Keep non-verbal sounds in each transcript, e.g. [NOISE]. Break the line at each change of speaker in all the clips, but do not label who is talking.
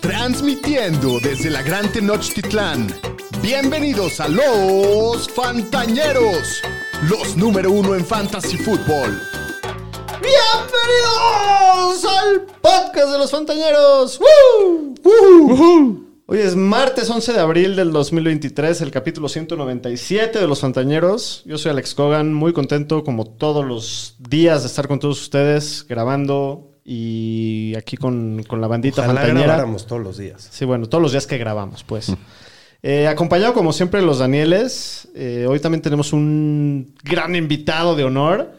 Transmitiendo desde la Gran Tenochtitlán. Bienvenidos a los Fantañeros, los número uno en Fantasy Football.
Bienvenidos al podcast de los Fantañeros. Hoy es martes 11 de abril del 2023, el capítulo 197 de los Fantañeros. Yo soy Alex Cogan, muy contento como todos los días de estar con todos ustedes grabando y aquí con, con la bandita
Ojalá
fantañera.
grabáramos todos los días.
Sí, bueno, todos los días que grabamos, pues. [LAUGHS] Eh, acompañado como siempre los Danieles. Eh, hoy también tenemos un gran invitado de honor.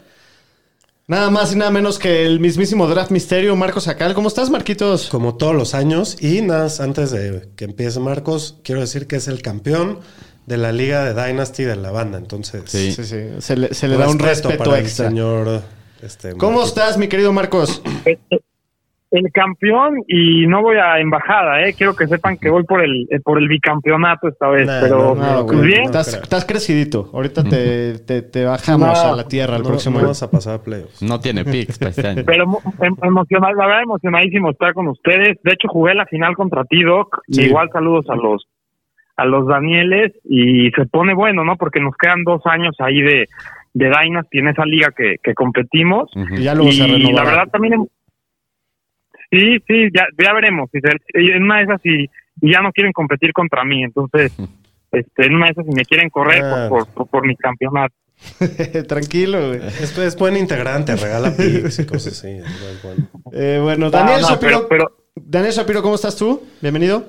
Nada más y nada menos que el mismísimo Draft Misterio, Marcos Acal. ¿Cómo estás, Marquitos?
Como todos los años. Y nada, más, antes de que empiece Marcos, quiero decir que es el campeón de la liga de Dynasty de la banda. Entonces,
Sí.
Sí, sí. Se le, se le da un respeto
para
extra.
el señor. Este,
¿Cómo
Marquito.
estás, mi querido Marcos?
el campeón y no voy a embajada, eh. Quiero que sepan que voy por el eh, por el bicampeonato esta vez,
Nah,
pero
no, no,
pues
güey,
bien.
no.
estás, estás crecidito. Ahorita te, te- te bajamos
No.
a la tierra el
No,
próximo
no
año.
vas a pasar a playoffs.
No tiene picks para este año.
Pero em- emocional, la verdad emocionadísimo estar con ustedes. De hecho jugué la final contra ti, Doc.
Sí.
Igual saludos a los a los Danieles y se pone bueno, ¿no? Porque nos quedan dos años ahí de de Dynasty en esa liga que, que competimos.
Y ya luego se
y la
renovará.
verdad también sí sí ya ya veremos si se- en una de esas si y ya no quieren competir contra mí entonces este en una de esas si me quieren correr
Ah.
por, por, por, por mis campeonatos [LAUGHS]
Tranquilo, güey.
Es, es buen integrante, regala picks y cosas así. es bueno.
Eh, bueno, Daniel
No, no,
Shapiro.
pero, pero
Daniel Shapiro, ¿cómo estás tú? Bienvenido.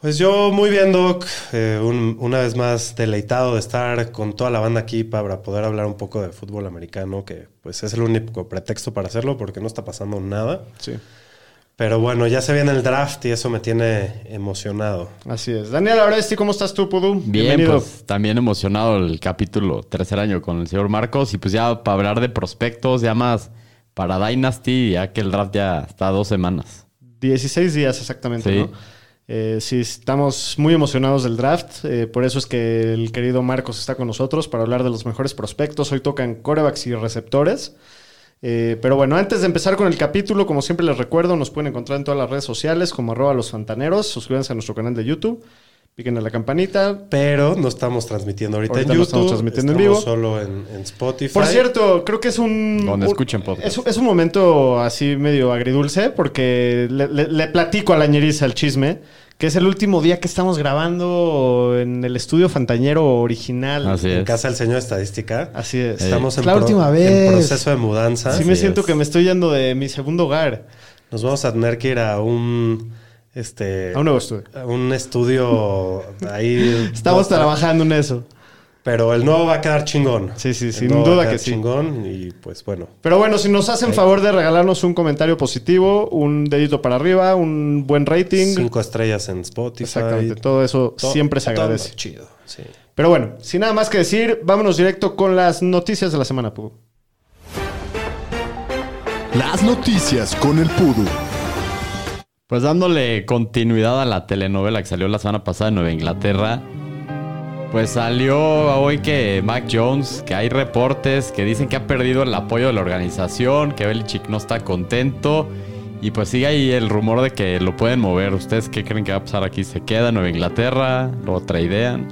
Pues yo muy bien, Doc. Eh, un- una vez más deleitado de estar con toda la banda aquí para poder hablar un poco de fútbol americano, que pues es el único pretexto para hacerlo porque no está pasando nada.
Sí.
Pero bueno, ya se viene el draft y eso me tiene emocionado.
Así es. Daniel Aresti, ¿cómo estás tú, Pudu?
Bien,
Bienvenido.
pues también emocionado el capítulo tercer año con el señor Marcos. Y pues ya para hablar de prospectos, ya más para Dynasty, ya que el draft ya está a dos semanas.
16 días exactamente,
Sí.
¿no? Eh, sí, estamos muy emocionados del draft. eh, por eso es que el querido Marcos está con nosotros para hablar de los mejores prospectos. Hoy tocan corebacks y receptores. Eh, pero bueno, antes de empezar con el capítulo, como siempre les recuerdo, nos pueden encontrar en todas las redes sociales como arroba los fantaneros. Suscríbanse a nuestro canal de YouTube. Piquen a la campanita.
Pero no estamos transmitiendo ahorita,
Ahorita
en
no
YouTube.
estamos transmitiendo en
estamos
vivo.
solo en, en Spotify.
Por cierto, creo que es un.
Donde
un-
escuchen podcast.
Es, es un momento así medio agridulce porque le, le- le platico a la ñeriza el chisme, que es el último día que estamos grabando en el estudio Fantañero original.
Así
En
es.
casa del señor Estadística.
Así es.
Estamos en,
la
pro-
última
en
vez.
proceso de mudanza.
Sí me siento
es.
que me estoy yendo de mi segundo hogar
Nos vamos a tener que ir a un este
a un nuevo estudio.
un estudio ahí. [LAUGHS]
Estamos
no,
trabajando en eso.
Pero el nuevo va a quedar chingón.
Sí, sí, sin
nuevo va a
duda
quedar
que sí.
chingón y pues bueno.
Pero bueno, si nos hacen favor de regalarnos un comentario positivo, un dedito para arriba, un buen rating.
Cinco estrellas en Spotify.
Exactamente, todo eso
To-
siempre se
todo
agradece.
chido, sí.
Pero bueno, sin nada más que decir, vámonos directo con las noticias de la semana, Pugu.
Las noticias con el Pudu.
Pues dándole continuidad a la telenovela que salió la semana pasada en Nueva Inglaterra. Pues salió hoy que Mac Jones, que hay reportes que dicen que ha perdido el apoyo de la organización, que Belichick no está contento. Y pues sigue ahí el rumor de que lo pueden mover. ¿Ustedes qué creen que va a pasar aquí? ¿Se queda en Nueva Inglaterra? ¿Lo traidean?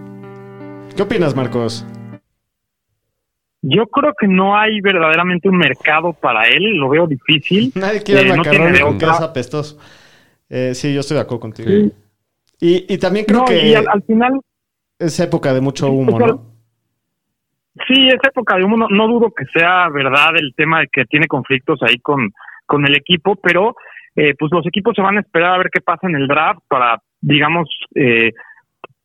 ¿Qué opinas, Marcos?
yo creo que no hay verdaderamente un mercado para él lo veo difícil
Nadie quiere
Eh, no tiene
macarrón
de
porque
otra.
es apestoso. Eh, sí, yo estoy de acuerdo contigo.
Sí.
Y, y también creo
no
que
y al, al final
es época de mucho humo, ¿no?
Sí, es época de humo. No, no dudo que sea verdad el tema de que tiene conflictos ahí con, con el equipo, pero eh, pues los equipos se van a esperar a ver qué pasa en el draft para, digamos, eh,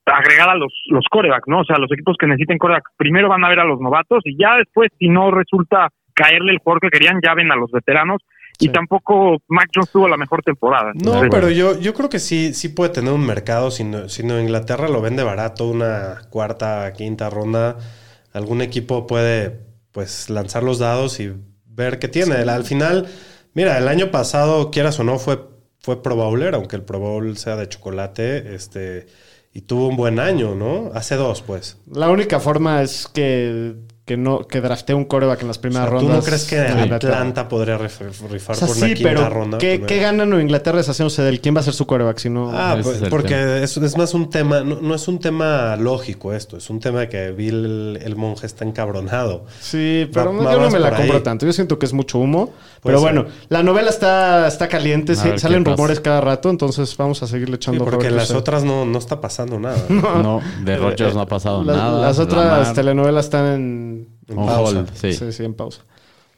agregar a los, los corebacks, ¿no? O sea, los equipos que necesiten corebacks primero van a ver a los novatos y ya después, si no resulta caerle el jugador que querían, ya ven a los veteranos. Y
Sí.
tampoco Mac Jones tuvo la mejor temporada.
No,
Entonces,
pero yo, yo creo que sí, sí puede tener un mercado. Si, no- si Inglaterra lo vende barato, una cuarta, quinta ronda, algún equipo puede pues lanzar los dados y ver qué tiene. Al final, mira, el año pasado, quieras o no, fue, fue Pro Bowler, aunque el Pro Bowl sea de chocolate, este, y tuvo un buen año, ¿no? Hace dos, pues.
La única forma es que que no que draftee un coreback en las
O
primeras
sea, ¿Tú
rondas.
no crees que. Atlanta podría rif- rifar
O sea,
por una
sí,
quinta
pero
ronda?
¿qué,
Primero.
¿qué gana Nueva Inglaterra deshaciéndose del quién va a ser su coreback? Si no,
Ah, pues,
es
porque es, es más un tema, no, no es un tema lógico esto, es un tema que Bill el, el monje está encabronado.
Sí, pero
Va-
yo no me la compro
ahí.
tanto. Yo siento que es mucho humo.
Puede
pero
ser.
bueno, la novela está, está caliente. Sí, salen rumores cada rato. Entonces vamos a seguirle
Sí,
echando
porque
fuego,
las
sé.
otras no, no está pasando nada. [LAUGHS]
No, de Rogers no ha pasado
Las-
nada.
Las otras telenovelas están en,
En pausa.
hold, sí.
sí, sí, en pausa.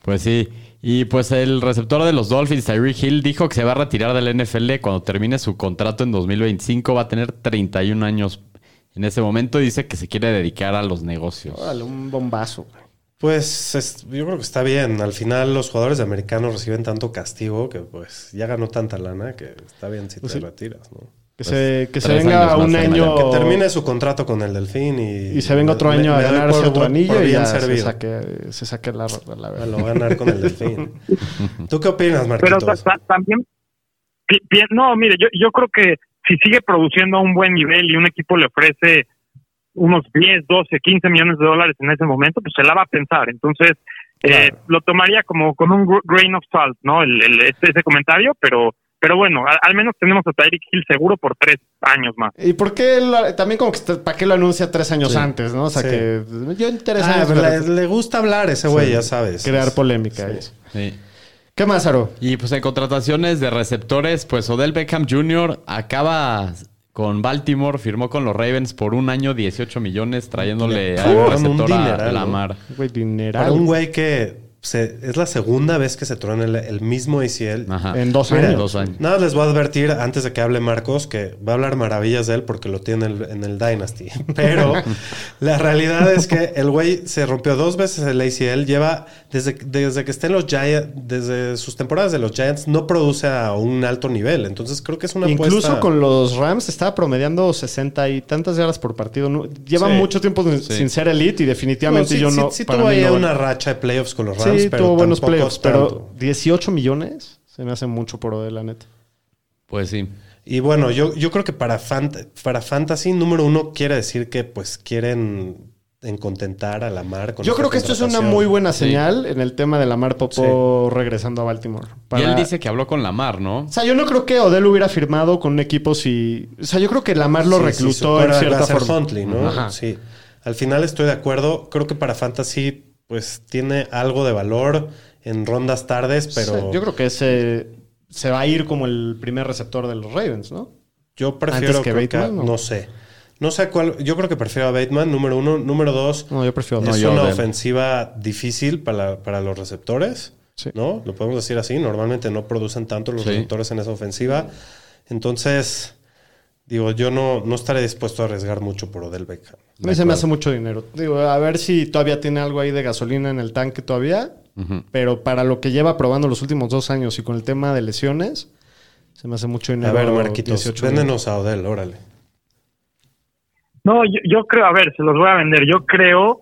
Pues sí. Y pues el receptor de los Dolphins, Tyreek Hill, dijo que se va a retirar del NFL cuando termine su contrato en 2025. Va a tener 31 años en ese momento y dice que se quiere dedicar a los negocios.
Órale, un bombazo.
Pues es- yo creo que está bien. Al final los jugadores americanos reciben tanto castigo que pues ya ganó tanta lana que está bien si te
Pues sí.
retiras, ¿no?
Que
Pues,
se, que se venga un año.
Que termine su contrato con el Delfín y...
Y se venga otro
me-
año a
me
ganarse
por-
otro
por
anillo y
bien
ya se
servido.
saque, se saque la, la verdad.
Lo va a ganar con el Delfín. [LAUGHS] ¿Tú qué opinas,
Pero
Marquitos?
ta- también, no, mire, yo, yo creo que si sigue produciendo a un buen nivel y un equipo le ofrece unos 10, 12, 15 millones de dólares en ese momento, pues se la va a pensar. Entonces, eh, lo tomaría como con un gr- grain of salt, ¿no? El, el- este- ese comentario, pero pero bueno, a- al menos tenemos a Tyreek Hill seguro por tres años más.
¿Y por qué lo- también como que está- para qué lo anuncia tres años
Sí.
antes, no? O sea
Sí.
que yo
Ah,
interesante
pues le, le gusta hablar ese güey, ya sabes.
crear polémica.
Sí.
¿Qué más, Aro?
Y pues en contrataciones de receptores, pues Odell Beckham Jr. acaba con Baltimore, firmó con los Ravens por un año 18 millones, trayéndole
Le
a
un
receptor a
dineral, ¿no?
Lamar.
Güey, dineral.
Para un güey que se- es la segunda vez que se trona el, el mismo ACL.
Ajá.
En dos
Mira,
años.
Dos años.
Nada, les voy a advertir antes de que hable Marcos que va a hablar maravillas de él porque lo tiene en el, en el Dynasty. [LAUGHS] Pero [LAUGHS] la realidad es que el güey se rompió dos veces el ACL. Lleva, desde, desde que está en los Giants, desde sus temporadas de los Giants, no produce a un alto nivel. Entonces creo que es una
Incluso
apuesta-
con los Rams estaba promediando 60 y tantas yardas por partido. No- Lleva
Sí.
mucho tiempo sin- sin ser elite y definitivamente
No, sí,
yo
sí-
no.
Sí, tuvo ahí
no-
una racha de playoffs con los Rams,
Sí,
pero
tuvo buenos playoffs,
tanto.
pero 18 millones se me hace mucho por Odell, la neta.
Pues sí.
Y bueno, yo, yo creo que para, fant- para Fantasy, número uno, quiere decir que pues quieren en contentar a la mar. con
Yo creo que esto es una muy buena
Sí.
señal en el tema de Lamar Popo regresando a Baltimore.
Y él dice que habló con Lamar, ¿no?
O sea, yo no creo que Odell hubiera firmado con un equipo si... O sea, yo creo que Lamar lo
Sí, sí,
reclutó en cierta forma.
Huntley, ¿no?
Ajá.
Sí. Al final estoy de acuerdo. Creo que para Fantasy, pues tiene algo de valor en rondas tardes, pero
Sí, yo creo que ese se va a ir como el primer receptor de los Ravens, ¿no?
yo prefiero
antes que
creo que-
Bateman,
no sé. No sé cuál. Yo creo que prefiero a Bateman, número uno. Número dos.
No, yo prefiero...
No,
es una ofensiva difícil para, para los receptores,
Sí.
¿no? Lo podemos decir así. Normalmente no producen tanto los
Sí.
receptores en esa ofensiva. Entonces, digo, yo no, no estaré dispuesto a arriesgar mucho por Odell Beckham.
A mí se me hace mucho dinero. Digo, a ver si todavía tiene algo ahí de gasolina en el tanque todavía. Pero para lo que lleva probando los últimos dos años y con el tema de lesiones, se me hace mucho
A
dinero.
ver, Marquitos,
18
véndenos a Odell, órale.
No, yo, yo creo, a ver, se los voy a vender. Yo creo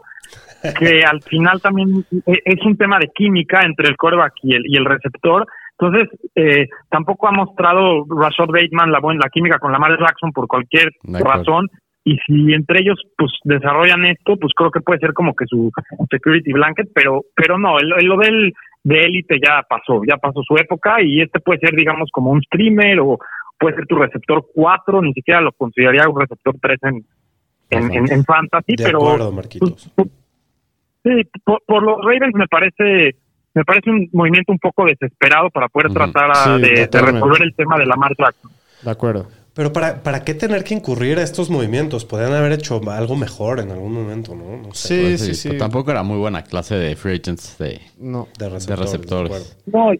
[LAUGHS] que al final también e- es un tema de química entre el coreback y el, y el receptor. Entonces, eh, tampoco ha mostrado Rashad Bateman la, buena, la química con Lamar Jackson por cualquier razón. Y si entre ellos pues desarrollan esto, pues creo que puede ser como que su security blanket, pero pero no, el- el- lo del de élite ya pasó, ya pasó su época y este puede ser, digamos, como un streamer o puede ser tu receptor 4, ni siquiera lo consideraría un receptor 3 en, en, en, en fantasy,
De
pero
acuerdo, Marquitos.
sí, por, por los Ravens me parece me parece un movimiento un poco desesperado para poder tratar a-
Sí,
de, resolver el tema de la Jackson.
De acuerdo.
Pero para, ¿para qué tener que incurrir a estos movimientos? Podrían haber hecho algo mejor en algún momento, ¿no? No sé.
Sí,
Pues
sí,
sí,
sí.
pero Tampoco era muy buena clase de free agents de,
No.
De
de
receptores. de.
No, y,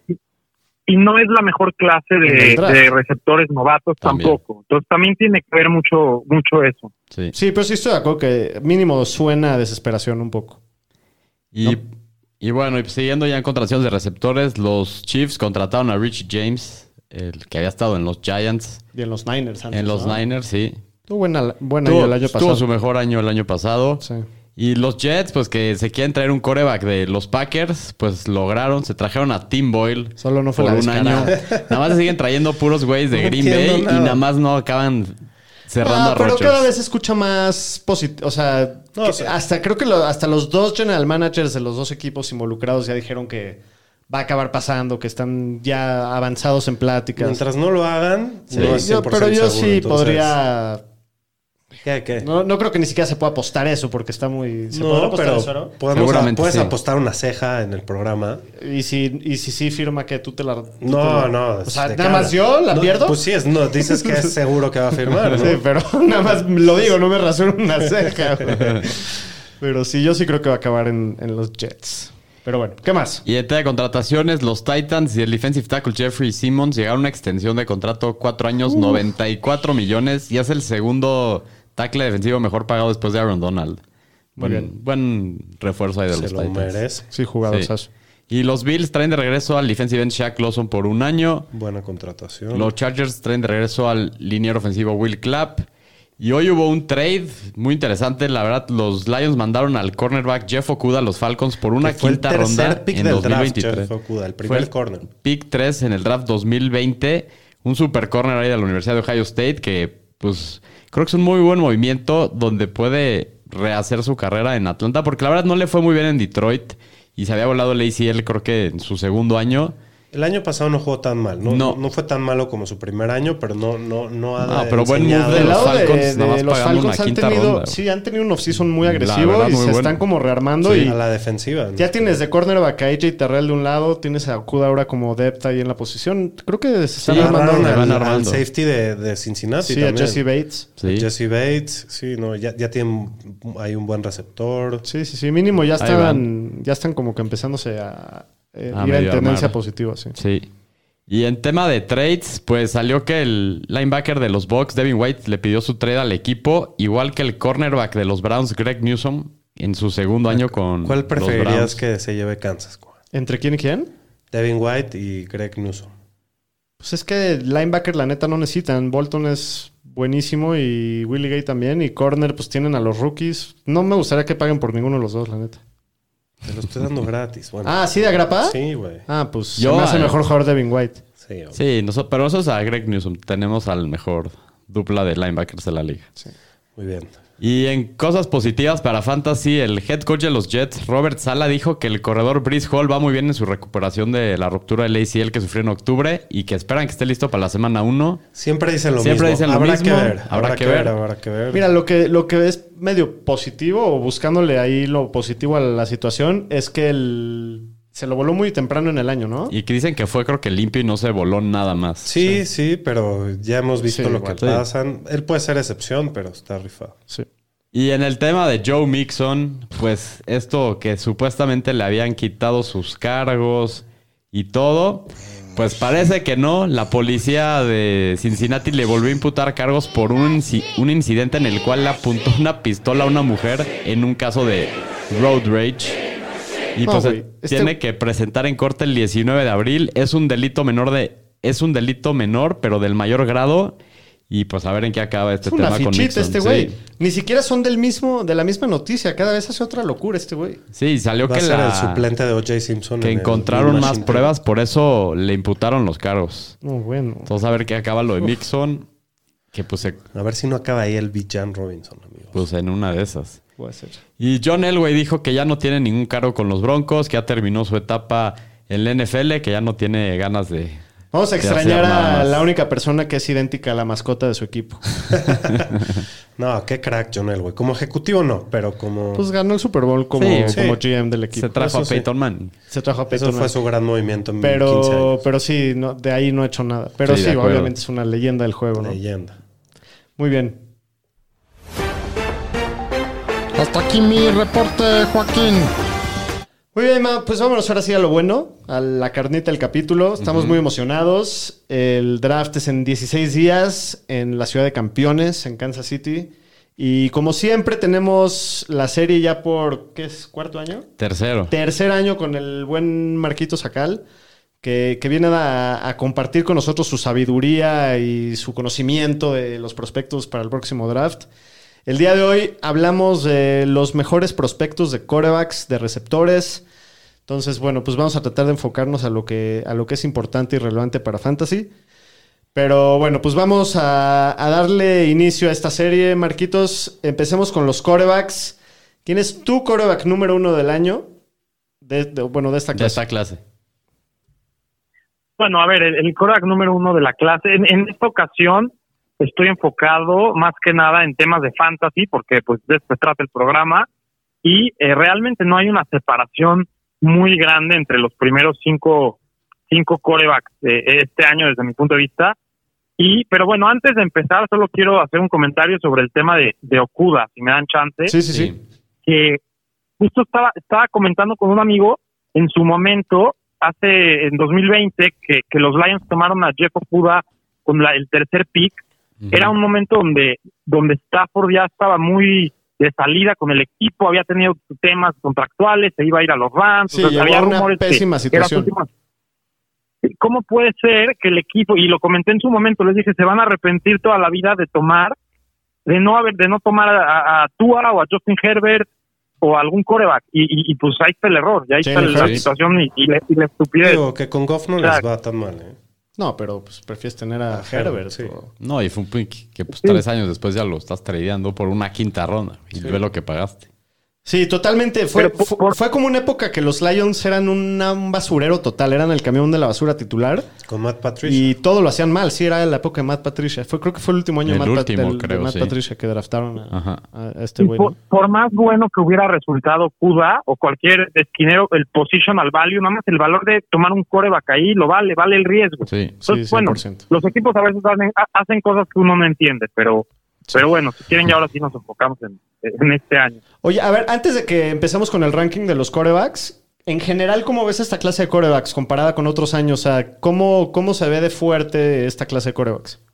y no es la mejor clase de, receptores novatos
También.
tampoco. Entonces también tiene que ver mucho mucho eso.
Sí.
Sí, pero sí estoy de acuerdo que mínimo suena a desesperación un poco.
Y, y bueno, y siguiendo ya en contrataciones de receptores, los Chiefs contrataron a Richie James, el que había estado en los Giants,
Y en los Niners antes,
en los
¿no?
Niners, sí.
Tuvo buena, buena año
Tuvo,
el año
tuvo
pasado.
su mejor año el año pasado.
Sí.
Y los Jets, pues que se quieren traer un coreback de los Packers, pues lograron, se trajeron a Tim Boyle.
Solo no fue
por
la
un año. Nada más se siguen trayendo puros güeyes de
No
Green Bay
nada.
y nada más no acaban cerrando
Ah,
a
pero cada vez se escucha más positivo. O sea,
No,
que-
o sea-
hasta creo que lo- hasta los dos general managers de los dos equipos involucrados ya dijeron que va a acabar pasando, que están ya avanzados en pláticas.
Mientras no lo hagan,
Sí,
no es
yo-
100%
pero yo
seguro,
sí
entonces-
podría.
¿Qué, qué?
No, no creo que ni siquiera se pueda apostar eso porque está muy. ¿Se podrá
No,
apostar
pero
eso, no?
podemos,
Seguramente
puedes
sí.
apostar una ceja en el programa.
Y si, y si sí firma que tú te la. tú te
No,
la-
no.
O sea,
de
nada
cara.
más yo la
No,
pierdo.
Pues sí, es, no, dices que es [LAUGHS] seguro que va a firmar, ¿no?
Sí, pero [LAUGHS] nada más lo digo, no me rasuro una ceja. [LAUGHS] Pero sí, yo sí creo que va a acabar en, en los Jets. Pero bueno, ¿qué más?
Y en tema de contrataciones, los Titans y el defensive tackle Jeffrey Simmons llegaron a una extensión de contrato 4 años, 94 millones y es el segundo tackle defensivo mejor pagado después de Aaron Donald.
Muy
Buen,
bien.
buen refuerzo ahí de
Se
los
lo
Titans.
merece.
Sí, jugador.
Sí. Y los Bills traen de regreso al defensive end Shaq Lawson por un año.
Buena contratación.
Los Chargers traen de regreso al liniero ofensivo Will Clapp. Y hoy hubo un trade muy interesante. La verdad, los Lions mandaron al cornerback Jeff Okuda a los Falcons por una
fue el
quinta ronda
pick
en
del draft,
2023.
Jeff Okuda, el
Fue
primer corner.
Pick 3 en el draft 2020. Un super corner ahí de la Universidad de Ohio State que, pues, creo que es un muy buen movimiento donde puede rehacer su carrera en Atlanta. Porque la verdad no le fue muy bien en Detroit y se había volado el ACL creo que en su segundo año.
El año pasado no jugó tan mal. No,
No.
no. fue tan malo como su primer año, pero no, no, no ha
Ah, pero buen move de los
lado de,
Falcons, nada más
de los
pagando una
Falcons han
quinta
tenido,
ronda.
sí, han tenido un offseason muy agresivo
verdad,
y
muy
se
bueno.
están como rearmando
Sí,
y
a la defensiva.
ya tienes de cornerback a AJ Terrell de un lado, tienes a Okuda ahora como depth ahí en la posición. Creo que se están
Sí,
armando.
Al,
van
al safety de, de Cincinnati
Sí, a
también.
Jesse Bates.
Sí.
Jesse Bates, sí, no, ya, ya tienen hay un buen receptor.
Sí, sí, sí, mínimo ya están, ya están como que empezándose a, eh,
A
ir en tendencia
armar.
positiva, sí.
Sí. Y en tema de trades, pues salió que el linebacker de los Bucks, Devin White, le pidió su trade al equipo, igual que el cornerback de los Browns, Greg Newsom, en su segundo año con
¿Cuál preferirías que se lleve Kansas?
¿Entre quién y quién?
Devin White y Greg Newsom.
Pues es que linebacker la neta no necesitan. Bolton es buenísimo y Willie Gay también. Y corner pues tienen a los rookies. No me gustaría que paguen por ninguno de los dos, la neta.
Te lo estoy dando gratis. Bueno,
Ah, ¿sí de agrapa?
sí, güey.
Ah, pues
Yo
se me hace
a-
mejor jugador Devin White.
Sí, obvio.
Sí, noso- pero nosotros a Greg Newsom tenemos al mejor dupla de linebackers de la liga.
Muy bien.
Y en cosas positivas para Fantasy, el head coach de los Jets, Robert Sala, dijo que el corredor Brice Hall va muy bien en su recuperación de la ruptura del ACL que sufrió en octubre y que esperan que esté listo para la semana 1.
Siempre dicen lo
Siempre
mismo.
dicen lo
habrá
mismo.
Que ver,
Habrá que ver.
Habrá que ver.
Mira, lo que, lo que es medio positivo o buscándole ahí lo positivo a la situación es que el, se lo voló muy temprano en el año, ¿no?
Y que dicen que fue creo que limpio y no se voló nada más.
Sí, sí, pero ya hemos visto
Sí,
lo
igual.
que
Sí.
pasan. Él puede ser excepción, pero está rifado.
Sí.
Y en el tema de Joe Mixon, pues esto que supuestamente le habían quitado sus cargos y todo, pues parece que no. La policía de Cincinnati le volvió a imputar cargos por un, un incidente en el cual le apuntó una pistola a una mujer en un caso de road rage. Y
No,
pues eh,
este-
tiene que presentar en corte el 19 de abril. Es un delito menor de... Es un delito menor, pero del mayor grado. Y pues a ver en qué acaba este
Es una
tema con Mixon.
este
Sí.
güey. Ni siquiera son del mismo, de la misma noticia. Cada vez hace otra locura este güey.
Sí, salió
Va a
que
ser
la...
el suplente de O.J. Simpson.
que
en
encontraron más pruebas, por eso le imputaron los cargos.
No, bueno.
Entonces a ver qué acaba lo de Mixon, que pues, se-.
A ver si no acaba ahí el Bijan Robinson, amigos.
pues en una de esas.
Puede ser.
Y John Elway dijo que ya no tiene ningún cargo con los Broncos, que ya terminó su etapa en la NFL, que ya no tiene ganas de...
Vamos a
de
extrañar a la única persona que es idéntica a la mascota de su equipo. [LAUGHS] [LAUGHS]
No, qué crack John Elway. Como ejecutivo no, pero como...
Pues ganó el Super Bowl como,
Sí,
sí.
como GM del equipo.
Se trajo
eso
a
sí.
Peyton Manning.
Se trajo a
eso
Peyton
fue
Manning.
su gran movimiento en 15
Pero,
años.
pero sí, no, de ahí no ha hecho nada. Pero
Sí,
sí, obviamente es una leyenda del juego, ¿no?
Leyenda.
Muy bien.
Hasta aquí mi reporte, Joaquín.
Muy bien, Ma, pues vámonos ahora sí a lo bueno, a la carnita del capítulo. Estamos muy emocionados. El draft es en 16 días en la ciudad de campeones, en Kansas City. Y como siempre, tenemos la serie ya por, ¿qué es? ¿Cuarto año?
Tercero.
Tercer año con el buen Marquito Sacal, que, que viene a, a compartir con nosotros su sabiduría y su conocimiento de los prospectos para el próximo draft. El día de hoy hablamos de los mejores prospectos de corebacks, de receptores. Entonces, bueno, pues vamos a tratar de enfocarnos a lo que, a lo que es importante y relevante para Fantasy. Pero bueno, pues vamos a, a darle inicio a esta serie, Marquitos. Empecemos con los corebacks. ¿Quién es tu coreback número uno del año? De, de- bueno, de esta
De
clase.
esta clase.
Bueno, a ver, el, el quarterback número uno de la clase. En, en esta ocasión estoy enfocado más que nada en temas de fantasy, porque pues de esto trata el programa. Y eh, realmente no hay una separación muy grande entre los primeros cinco, cinco corebacks de este año desde mi punto de vista. Y, pero bueno, antes de empezar, solo quiero hacer un comentario sobre el tema de, de Okuda, si me dan chance
Sí, sí, sí.
que justo estaba, estaba comentando con un amigo en su momento, hace en 2020, que, que los Lions tomaron a Jeff Okuda con la- el tercer pick. Era un momento donde, donde Stafford ya estaba muy de salida con el equipo, había tenido temas contractuales, se iba a ir a los Rams.
Sí,
o sea, había
una
rumores que-
pésima
que
situación.
¿Cómo puede ser que el equipo, y lo comenté en su momento, les dije, se van a arrepentir toda la vida de tomar, de no haber, de no tomar a, a Tua o a Justin Herbert o a algún coreback? Y, y, y, pues ahí está el error, y ahí está la situación y, y la, y la estupidez.
Digo que con Goff no
O sea,
les va tan mal, ¿eh?
No, pero pues prefieres tener a,
A
Herbert.
Herbert, sí.
o-
No, y fue un pick que pues tres años después ya lo estás tradeando por una quinta ronda. Y ve lo que pagaste.
Sí, totalmente. Fue,
Pero por-
fu-
por-
fue como una época que los Lions eran una- un basurero total. Eran el camión de la basura titular.
Con Matt Patricia.
Y todo lo hacían mal. Sí, era la época de Matt Patricia. Fue, creo que fue el último año
El
Matt, Pat-
último,
del- de Matt
sí.
Patricia que draftaron a, este güey.
por, más bueno que hubiera resultado Kuda o cualquier esquinero, el positional value, nada más el valor de tomar un coreback ahí lo vale, vale el riesgo.
Sí.
Entonces,
Sí,
bueno,
100%.
los equipos a veces hacen, ha- hacen cosas que uno no entiende, pero, pero bueno, si quieren ya ahora sí nos enfocamos en, en este año.
Oye, a ver, antes de que empecemos con el ranking de los corebacks, en general, ¿cómo ves esta clase de corebacks comparada con otros años? O sea, ¿cómo, cómo se ve de fuerte esta clase de corebacks?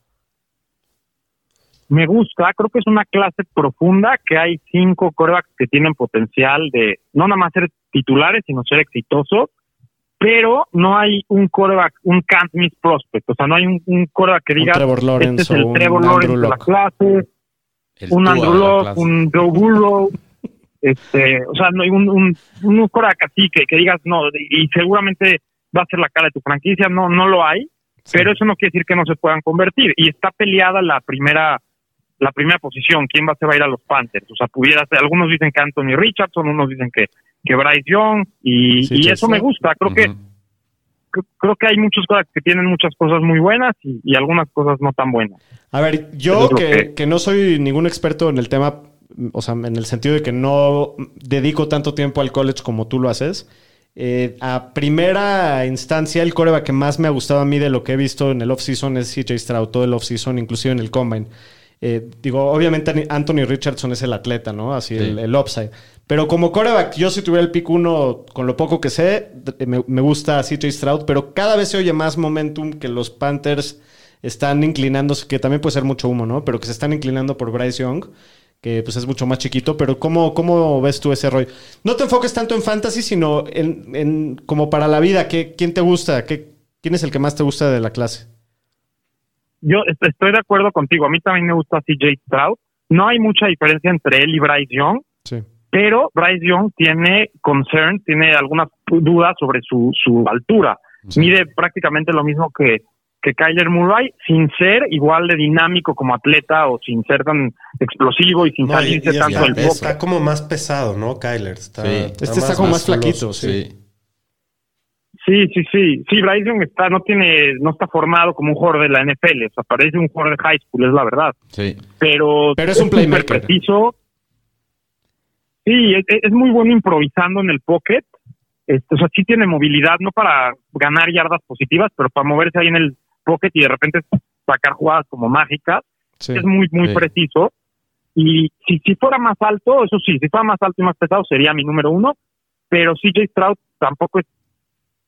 Me gusta, creo que es una clase profunda, que hay cinco corebacks que tienen potencial de no nada más ser titulares, sino ser exitosos, pero no hay un coreback, un can't miss prospect, o sea, no hay un, un coreback que
Un
diga,
Trevor Lawrence
este es el Trevor Lawrence de la clase,
El
un Andrew un Joe Burrow, este, o sea, no hay un, un, un coreback así que, que digas, no, y seguramente va a ser la cara de tu franquicia, no, no lo hay, pero eso no quiere decir que no se puedan convertir, y está peleada la primera la primera posición, quién va se va a ir a los Panthers, o sea, pudiera ser, algunos dicen que Anthony Richardson, unos dicen que, que Bryce Young, y,
Sí,
y
sí,
eso
sí.
me gusta, creo que creo que hay muchos cosas que tienen muchas cosas muy buenas y, y algunas cosas no tan buenas.
A ver, yo
es
que,
que-
que no soy ningún experto en el tema, o sea, en el sentido de que no dedico tanto tiempo al college como tú lo haces, eh, a primera instancia el coreback que más me ha gustado a mí de lo que he visto en el off-season es CJ Stroud, todo el off-season, inclusive en el combine. Eh, digo, obviamente Anthony Richardson es el atleta, ¿no? Así
Sí.
el, el upside. Pero como coreback, yo si tuviera el pick uno, con lo poco que sé, me, me gusta CJ Stroud, pero cada vez se oye más momentum que los Panthers están inclinándose, que también puede ser mucho humo, ¿no? Pero que se están inclinando por Bryce Young, que pues es mucho más chiquito, pero ¿cómo, cómo ves tú ese rollo? No te enfoques tanto en fantasy, sino en, en como para la vida, ¿qué, ¿quién te gusta? ¿Qué, ¿Quién es el que más te gusta de la clase?
Yo est- estoy de acuerdo contigo, a mí también me gusta CJ Stroud, no hay mucha diferencia entre él y Bryce Young,
Sí.
Pero Bryce Young tiene concern, tiene algunas dudas sobre su, su altura. Mide prácticamente lo mismo que, que Kyler Murray, sin ser igual de dinámico como atleta o sin ser tan explosivo y sin
No,
salirse
y
tanto del
peso.
pocket.
está como más pesado, ¿no? Kyler. Está,
Sí.
Este está como más flaquito, sí.
Sí.
Sí, sí, sí. Sí, Bryce Young está, no tiene, no está formado como un jugador de la NFL, o sea, parece un jugador de high school, es la verdad.
Sí.
Pero,
Pero es un
súper
playmaker.
preciso. Sí, es, es muy bueno improvisando en el pocket. Este, o sea, sí tiene movilidad, no para ganar yardas positivas, pero para moverse ahí en el pocket y de repente sacar jugadas como mágicas.
Sí.
Es muy, muy
Sí.
preciso. Y si, si fuera más alto, eso sí, si fuera más alto y más pesado, sería mi número uno. Pero CJ Stroud tampoco es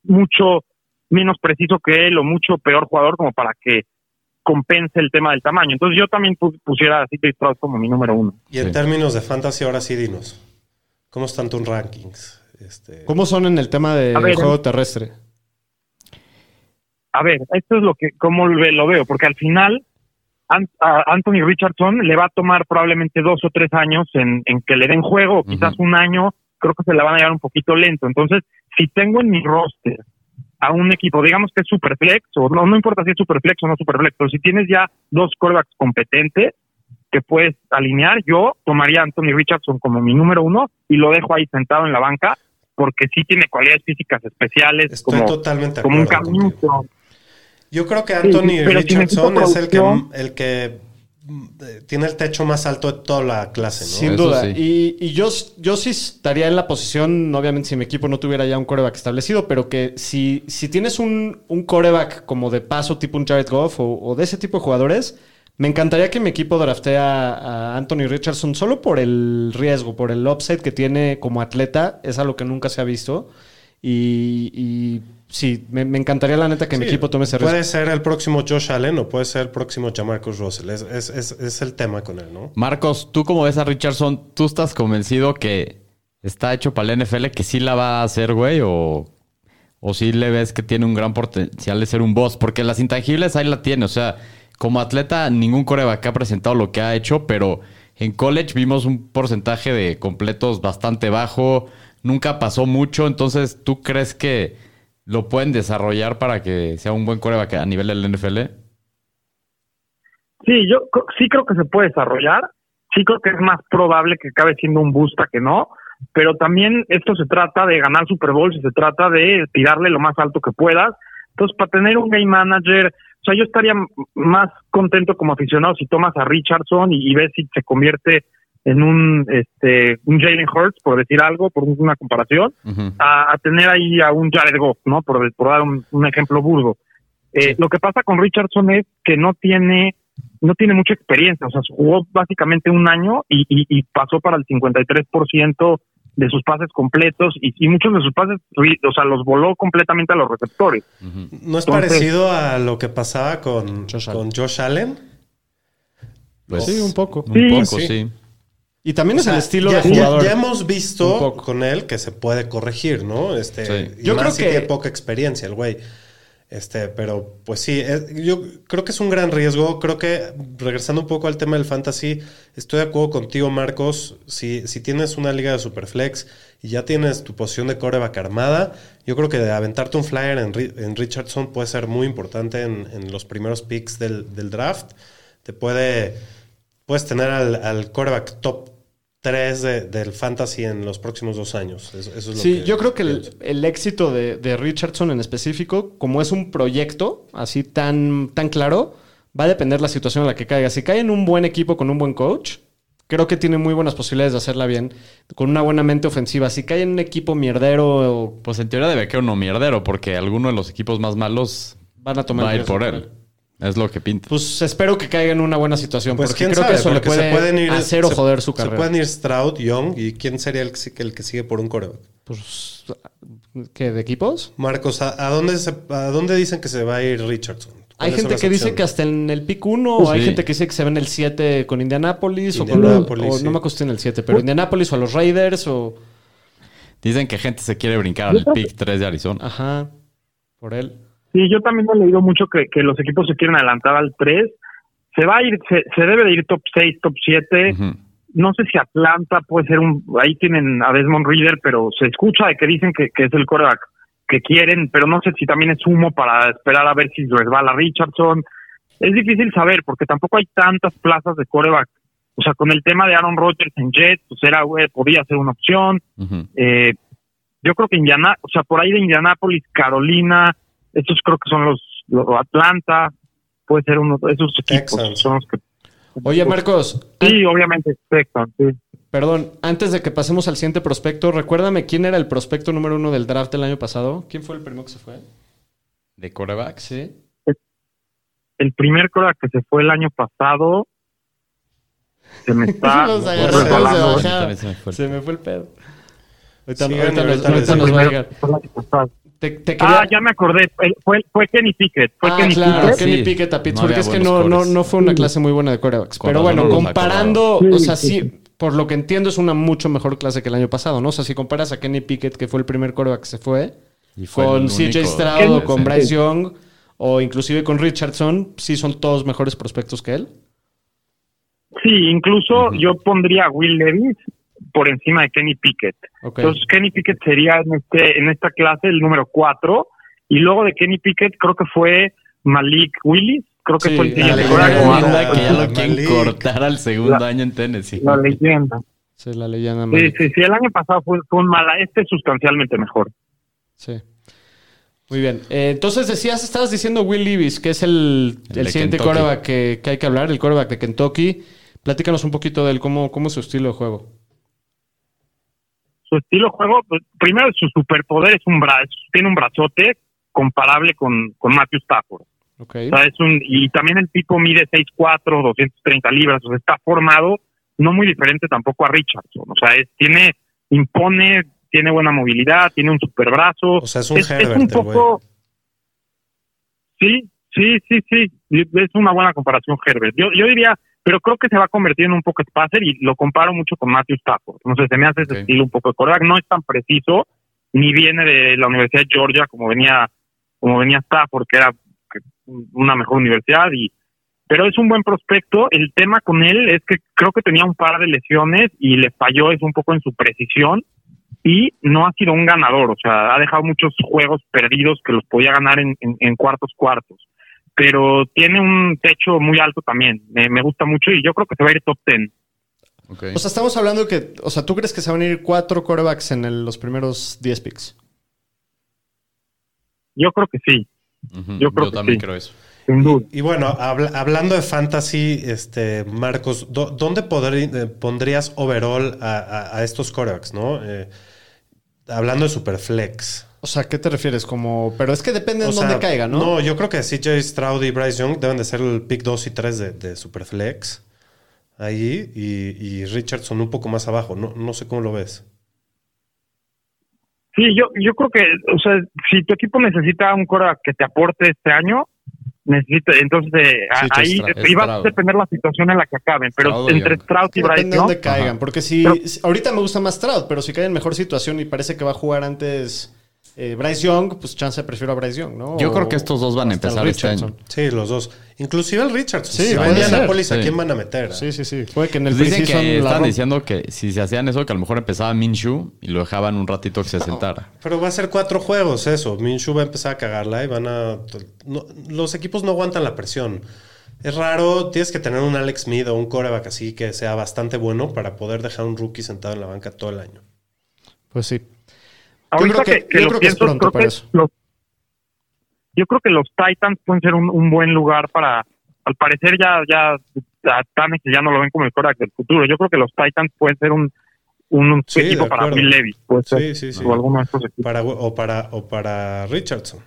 mucho menos preciso que él o mucho peor jugador como para que compense el tema del tamaño. Entonces yo también pu- pusiera a CJ Stroud como mi número uno.
Y en
Sí.
términos de fantasy, ahora sí dinos. ¿Cómo están tus rankings? Este,
¿Cómo son en el tema de
ver,
juego terrestre?
A ver, esto es lo que, como lo lo veo, porque al final Anthony Richardson le va a tomar probablemente dos o tres años en, en que le den juego, o quizás un año, creo que se la van a llevar un poquito lento. Entonces, si tengo en mi roster a un equipo, digamos que es superflex, o no, no importa si es superflex o no superflex, pero si tienes ya dos corebacks competentes que puedes alinear, yo tomaría a Anthony Richardson como mi número uno y lo dejo ahí sentado en la banca porque sí tiene cualidades físicas especiales
Estoy
como,
totalmente de
como un
acuerdo
camino.
contigo. Yo creo que Anthony
Sí, pero si
Richardson es el que,
producción-
el que tiene el techo más alto de toda la clase, ¿no?
Sin
Eso
duda.
sí.
Y, y yo, yo sí estaría en la posición, obviamente, si mi equipo no tuviera ya un coreback establecido, pero que si, si tienes un, un coreback como de paso, tipo un Jared Goff o, o de ese tipo de jugadores, me encantaría que mi equipo draftee a, a Anthony Richardson solo por el riesgo, por el upside que tiene como atleta. Es algo que nunca se ha visto. Y, y sí, me, me encantaría la neta que mi equipo tome ese riesgo.
Puede ser el próximo Josh Allen o puede ser el próximo Jamarcus Russell. Es, es, es, es el tema con él, ¿no?
Marcos, tú como ves a Richardson, ¿tú estás convencido que está hecho para el NFL, que sí la va a hacer, güey? O, o sí le ves que tiene un gran potencial de ser un boss? Porque las intangibles ahí la tiene. O sea, como atleta, ningún coreback ha presentado lo que ha hecho, pero en college vimos un porcentaje de completos bastante bajo. Nunca pasó mucho. Entonces, ¿tú crees que lo pueden desarrollar para que sea un buen coreback a nivel del NFL?
Sí, yo sí creo que se puede desarrollar. Sí creo que es más probable que acabe siendo un busta que no. Pero también esto se trata de ganar Super Bowl, se trata de tirarle lo más alto que puedas. Entonces, para tener un game manager, o sea, yo estaría más contento como aficionado si tomas a Richardson y, y ves si se convierte en un este un Jalen Hurts, por decir algo, por una comparación, a, a tener ahí a un Jared Goff, ¿no? Por, por dar un, un ejemplo burdo. Eh, Lo que pasa con Richardson es que no tiene no tiene mucha experiencia, o sea, jugó básicamente un año y, y, y pasó para el 53% de sus pases completos y, y muchos de sus pases, o sea, los voló completamente a los receptores.
¿No es
Entonces-
parecido a lo que pasaba con
Josh
con
Allen.
Josh Allen?
Pues,
Sí, un poco.
Un
Sí.
poco,
Sí.
sí.
Y también
O
es
sea,
el estilo
ya,
de jugador.
ya hemos visto
Un
con él que se puede corregir, ¿no? Este,
Sí.
Yo creo que-
tiene poca experiencia el güey. Este, pero pues sí, es- yo creo que es un gran riesgo. Creo que regresando un poco al tema del fantasy, estoy de acuerdo contigo, Marcos. Si, si tienes una liga de Superflex y ya tienes tu posición de coreback armada, yo creo que de aventarte un flyer en, en Richardson puede ser muy importante en, en los primeros picks del, del draft. Te puede, puedes tener al, al coreback top 3 de- del fantasy en los próximos dos años. Eso, eso es lo
Sí,
que
yo creo que el, éxito de, de Richardson en específico, como es un proyecto así tan, tan claro, va a depender la situación en la que caiga. Si cae en un buen equipo con un buen coach, creo que tiene muy buenas posibilidades de hacerla bien, con una buena mente ofensiva. Si cae en un equipo mierdero, o
Pues en teoría debe que uno mierdero, porque alguno de los equipos más malos
van a tomar
va a ir por él. Es lo que pinta.
Pues espero que caiga en una buena situación,
Pues
porque
quién
creo
sabe,
que eso le
porque
puede
se pueden ir,
hacer o
se-
joder su
Se
carrera.
pueden ir Stroud, Young y quién sería el, el que sigue por un coreback.
Pues, ¿Qué? ¿De equipos?
Marcos, ¿a, a dónde se- ¿a dónde dicen que se va a ir Richardson?
Hay
¿Cuáles son
gente que dice que hasta en el pick 1, o hay
Sí.
gente que dice que se ve en el 7 con Indianapolis, o con
Indianapolis,
o
sí.
no me acuerdo en el 7, pero Indianapolis o a los Raiders o
Dicen que gente se quiere brincar al pick 3 de Arizona.
ajá, por él.
Sí, yo también he leído mucho que, que los equipos se quieren adelantar al 3. Se va a ir, se, se debe de ir top 6, top 7.
Ujú.
No sé si Atlanta puede ser un. Ahí tienen a Desmond Reader, pero se escucha de que dicen que, que es el coreback que quieren, pero no sé si también es humo para esperar a ver si resbala Richardson. Es difícil saber porque tampoco hay tantas plazas de coreback. O sea, con el tema de Aaron Rodgers en Jets, pues era, güey, podía ser una opción. Eh, yo creo que Indiana, o sea, por ahí de Indianapolis, Carolina, estos creo que son los, los Atlanta, puede ser uno de esos equipos.
Texans.
Son los que,
Oye, Marcos,
sí, obviamente, Texans, sí.
perdón, antes de que pasemos al siguiente prospecto, recuérdame quién era el prospecto número uno del draft del año pasado. ¿Quién fue el primero que se fue?
¿De corebacks?
Sí.
El primer coreback que se fue el año pasado, se me [LAUGHS] está
Los agarré,
se me fue el
Se me fue el pedo. Ahorita,
Sí,
ahorita
ahorita
ahorita nos va a llegar. Te, te quería-
Ah, ya me acordé, fue, Kenny Pickett, fue
Ah,
Kenny
claro,
Pickett.
Kenny
Sí.
Pickett a
No
Pittsburgh.
había
es que no, no, no fue una clase muy buena de corebacks. Pero bueno,
no
comparando, o sea,
Sí,
por lo que entiendo, es una mucho mejor clase que el año pasado, ¿no? O sea, si comparas a Kenny Pickett, que fue el primer coreback que se fue,
Y fue
con CJ Stroud o con. Bryce Young, o inclusive con Richardson, sí son todos mejores prospectos que él.
Sí, incluso yo pondría a Will Levis por encima de Kenny Pickett. Entonces Kenny Pickett sería en este en esta clase el número 4 Y luego de Kenny Pickett creo que fue Malik Willis, creo que
Sí,
fue el
la
siguiente
leyenda
que ya lo quieren
Malik.
cortar al segundo año en Tennessee.
La leyenda.
Sí, la leyenda.
Sí,
Malik.
sí, sí, el año pasado fue, fue un mala, este es sustancialmente mejor.
Sí. Muy bien. Eh, entonces decías, estabas diciendo Will Levis, que es el,
El
el siguiente
Kentucky.
quarterback que, que hay que hablar, el quarterback de Kentucky. Platícanos un poquito de él, cómo, cómo es su estilo de juego.
Su estilo de juego, pues, primero su superpoder es un brazo, tiene un brazote comparable con, con Matthew Stafford.
Ok.
O sea, es un, y también el tipo mide 6'4", 230 libras, o sea, está formado no muy diferente tampoco a Richardson. O sea, es, tiene, impone, tiene buena movilidad, tiene un superbrazo.
O sea, es un
es,
Herbert,
un
el
poco... Sí, sí, sí, sí. Es una buena comparación, Herbert. Yo, yo diría, pero creo que se va a convertir en un poco espacer y lo comparo mucho con Matthew Stafford. No sé, se me hace ese estilo un poco de quarterback. No es tan preciso, ni viene de la Universidad de Georgia como venía, como venía Stafford, que era una mejor universidad y pero es un buen prospecto. El tema con él es que creo que tenía un par de lesiones y le falló es un poco en su precisión y no ha sido un ganador, o sea, ha dejado muchos juegos perdidos que los podía ganar en, en- en cuartos cuartos. Pero tiene un techo muy alto también, me, me gusta mucho y yo creo que se va a ir top 10.
Ok.
O sea, estamos hablando que, o sea, ¿tú crees que se van a ir cuatro quarterbacks en el- los primeros 10 picks?
Yo creo que sí, yo creo que
también
sí.
creo eso.
sin duda.
Y bueno, habla- hablando de fantasy, este Marcos, ¿dó- ¿dónde podrí- eh, pondrías overall a, a- a estos corebacks, no? Eh, hablando de Superflex.
O sea, ¿qué te refieres? Como, pero es que depende de dónde
sea,
caiga, ¿no?
No, yo creo que CJ Stroud y Bryce Young deben de ser el pick 2 y 3 de, de Superflex. Ahí, y, y Richardson un poco más abajo. No, no sé cómo lo ves.
Sí, yo, yo creo que, o sea, si tu equipo necesita un coreback que te aporte este año, necesita, entonces eh,
Sí,
ahí iba a depender la situación en la que acaben, pero entre
Young.
Stroud y Bryce
Depende de
Young,
dónde caigan. Porque si,
Pero-
si- ahorita me gusta más Stroud, pero si cae en mejor situación y parece que va a jugar antes eh, Bryce Young, pues chance prefiero a Bryce Young, ¿no?
Yo
O-
creo que estos dos van a empezar este
Richardson.
año.
Sí, los dos. Inclusive el Richardson.
Sí,
si van a. Indianapolis, ¿a quién van a meter?
Sí, sí, sí. Puede que en el
Pues dicen que
rompa.
diciendo que si se hacían eso, que a lo mejor empezaba Minshew y lo dejaban un ratito que se sentara.
Pero va a ser cuatro juegos eso. Minshew va a empezar a cagarla y van a... no- los equipos no aguantan la presión. Es raro, tienes que tener un Alex Smith o un coreback así que sea bastante bueno para poder dejar un rookie sentado en la banca todo el año.
Pues sí.
Ahorita
que-
que, que
yo
lo
creo que es
pienso,
pronto
creo
para
que
eso.
los- yo creo que los Titans pueden ser un, un buen lugar para, al parecer ya, ya, ya, Tannehill ya no lo ven como el coreback del futuro. Yo creo que los Titans pueden ser un, un, un
Sí,
equipo para. Will Levis, puede ser,
Sí,
o alguno de.
Para, o, para, o para Richardson.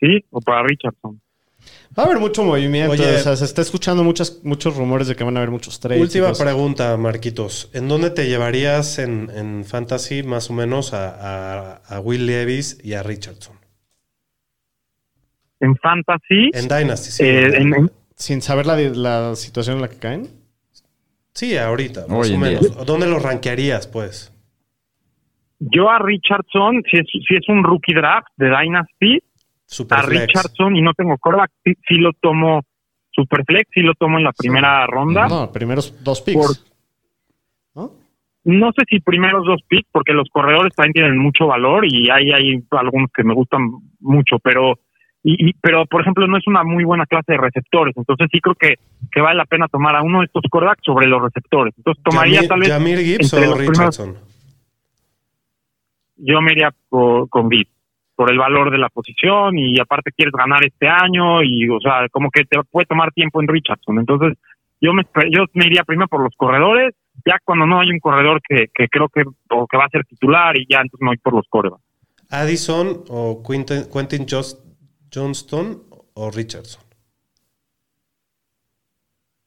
Sí, o para Richardson.
Va a haber mucho movimiento.
Oye.
o sea, se está escuchando muchas, muchos rumores de que van a haber muchos trades.
Última pregunta, Marquitos. ¿En dónde te llevarías en, en Fantasy más o menos a, a- a Will Levis y a Richardson?
En Fantasy,
En Dynasty, sí.
eh, en-
Sin saber la, la situación en la que caen.
Sí, ahorita, más
Hoy
o
día.
menos. ¿Dónde lo rankearías, pues?
yo a Richardson, si es, si es un rookie draft de Dynasty, a. Richardson y no tengo coreback, sí, sí lo tomo Superflex, sí lo tomo en la primera ronda.
No, primeros dos picks.
Por-
¿No?
No sé si primeros dos picks, porque los corredores también tienen mucho valor y hay, hay algunos que me gustan mucho, pero y, y- pero por ejemplo no es una muy buena clase de receptores, entonces sí creo que, que vale la pena tomar a uno de estos corebacks sobre los receptores. Entonces tomaría
Jamir,
tal vez
Jamir Gibbs
entre
o
primeros-
Richardson.
yo me iría por- con Gibbs por el valor de la posición y aparte quieres ganar este año y o sea como que te puede tomar tiempo en Richardson. Entonces yo me yo me iría primero por los corredores. Ya cuando no hay un corredor que, que creo que o que va a ser titular y ya entonces me voy por los corebacks.
Addison o Quentin, Quentin Johnston o Richardson.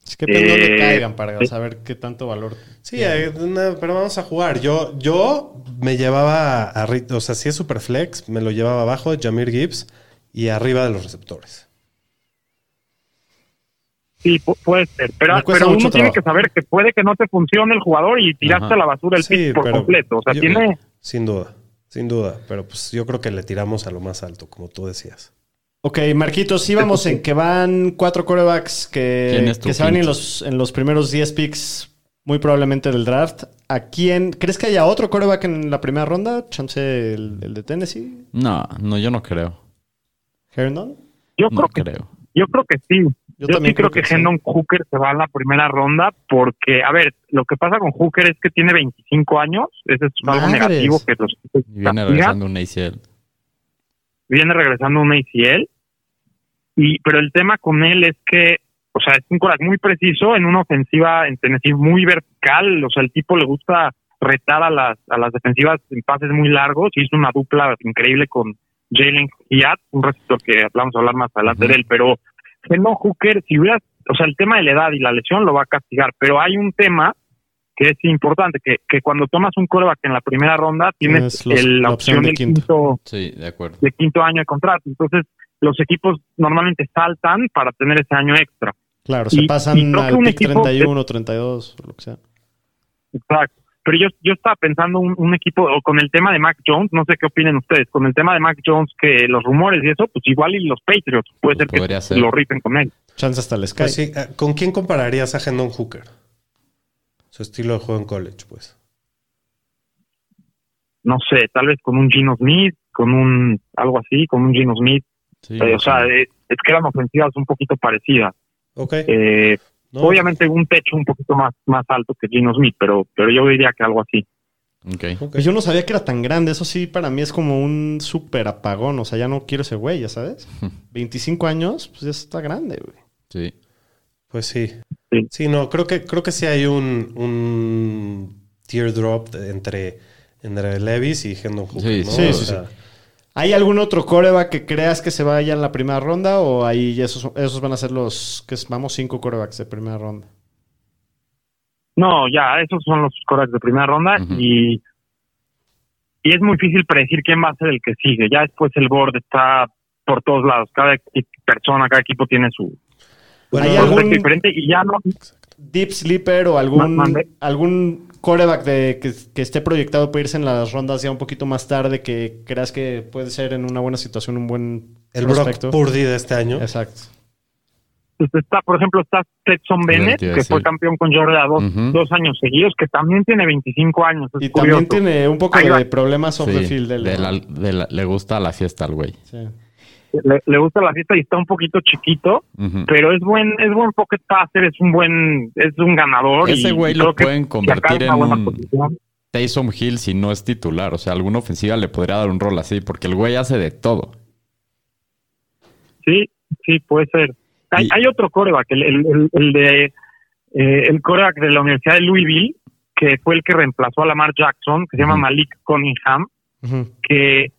Es que depende de dónde
Eh,
caigan para saber qué tanto valor.
Sí, eh, no, pero vamos a jugar. Yo, yo me llevaba a, o sea, si es Superflex, me lo llevaba abajo de Jamir Gibbs y arriba de los receptores.
sí pu- puede ser pero, pero uno tiene
trabajo.
que saber que puede que no te funcione el jugador y tiraste
Ajá.
a la basura el
Sí,
pick por completo o sea
yo-
tiene
Sin duda, sin duda. Pero pues yo creo que le tiramos a lo más alto, como tú decías.
Ok, Marquitos, sí vamos en que van cuatro corebacks
¿Quién
que, que se van en los, en los primeros 10 picks, muy probablemente del draft. ¿A quién? ¿Crees que haya otro coreback en la primera ronda? Chance el, el de Tennessee.
No, no, yo no creo.
Herndon.
Yo
No
creo que
creo.
yo creo que sí. Yo,
también
sí creo que,
sí.
Hendon Hooker se va a la primera ronda porque, a ver, lo que pasa con Hooker es que tiene 25 años, ese es algo
Madres.
negativo que los
Y viene regresando un ACL.
Viene regresando un ACL. Y, pero el tema con él es que, o sea, es un coraje muy preciso en una ofensiva en Tennessee muy vertical. O sea, el tipo le gusta retar a las, a las defensivas en pases muy largos. Hizo una dupla increíble con Jalen Hyatt, un receptor que vamos a hablar más adelante de él. Pero Hendon Hooker, si hubiera, o sea, el tema de la edad y la lesión lo va a castigar. Pero hay un tema que es importante, que, que cuando tomas un coreback en la primera ronda, tienes
Tienes los-
el- la
la opción
opción
de
del
quinto.
quinto
Sí, de acuerdo.
de quinto año de contrato. Entonces, los equipos normalmente saltan para tener ese año extra.
Claro, se
Y-
pasan
y
al pick
equipo-
31, 32, o lo que sea.
Exacto. Pero yo, yo estaba pensando un, un equipo, o con el tema de Mac Jones, no sé qué opinen ustedes, con el tema de Mac Jones, que los rumores y eso, pues igual y los Patriots, puede
Pues
ser que
ser.
lo rifen con él.
Chance hasta el Sky.
Pues sí, eh, ¿con quién compararías a Hendon Hooker? Su estilo de juego en college, pues.
No sé, tal vez con un Gino Smith, con un, algo así, con un Gino Smith.
Sí,
Eh, o sea, eh, es que eran ofensivas un poquito parecidas.
Ok.
Eh,
No,
Obviamente un techo un poquito más, más alto que Gino Smith, pero, pero yo diría que algo así.
Ok.
ok.
Pues yo no sabía que era tan grande. Eso sí, para mí es como un súper apagón. O sea, ya no quiero ese güey, ya sabes. [LAUGHS] 25 años, pues ya está grande, güey.
Sí.
Pues sí.
Sí.
Sí, no, creo que, creo que sí hay un, un teardrop entre, entre Levis y Hendon Hooker.
Sí,
¿no?
sí, sí,
sea,
¿Hay algún otro coreback que creas que se vaya en la primera ronda? ¿O ahí esos, esos van a ser los que es- vamos cinco corebacks de primera ronda?
No, ya, esos son los corebacks de primera ronda y, y es muy difícil predecir quién va a ser el que sigue. Ya después el board está por todos lados. Cada persona, cada equipo tiene su
Bueno,
¿Hay algún-
aspecto diferente y ya no.
Deep Sleeper o algún, algún coreback de, que, que esté proyectado para irse en las rondas ya un poquito más tarde que creas que puede ser en una buena situación, un buen
el Brock
prospecto?
Purdy de este año.
Exacto.
pues está, por ejemplo, está Stetson Bennett,
que
fue campeón con Georgia dos, años seguidos, que también tiene 25 años. Es
Y
curioso.
también tiene un poco de problemas off
Sí,
the field. del-
de la- de la- le gusta la fiesta al güey.
Sí.
Le, le gusta la fiesta y está un poquito chiquito, pero es buen es buen pocket passer, es un buen es un ganador.
Ese güey lo pueden convertir en
una buena
un-
posición,
Taysom Hill si no es titular. O sea, alguna ofensiva le podría dar un rol así, porque el güey hace de todo.
Sí, sí, puede ser. Hay,
Y-
hay otro coreback, el, el, el- el de eh, el coreback de la Universidad de Louisville, que fue el que reemplazó a Lamar Jackson, que se llama. Malik Cunningham, que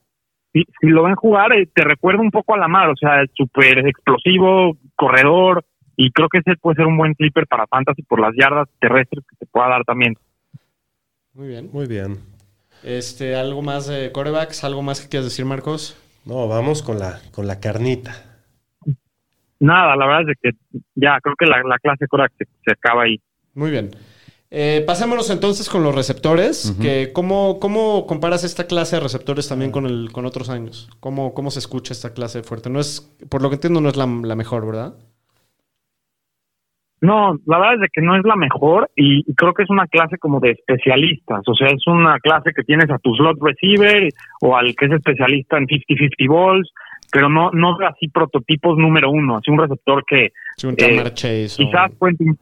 si, si lo ven jugar eh, te recuerda un poco a Lamar, o sea, es súper explosivo, corredor, y creo que ese puede ser un buen clipper para fantasy por las yardas terrestres que te pueda dar también.
Muy bien.
Muy bien.
Este, ¿Algo más de corebacks? ¿Algo más que quieras decir, Marcos?
No, vamos con la, con la carnita.
Nada, la verdad es que ya creo que la, la clase coreback se, se acaba ahí.
Muy bien. Eh, pasémonos entonces con los receptores. Que ¿cómo, ¿Cómo comparas esta clase de receptores también con, el, con otros años? ¿Cómo, ¿Cómo se escucha esta clase fuerte? No es, por lo que entiendo, no es la, la mejor, ¿verdad?
No, la verdad es de que no es la mejor y, y creo que es una clase como de especialistas, o sea, es una clase que tienes a tu slot receiver o al que es especialista en 50-50 balls, pero no no así prototipos número uno, así un receptor que
Si un
Eh,
Tamar Chase. o-
quizás Quentin,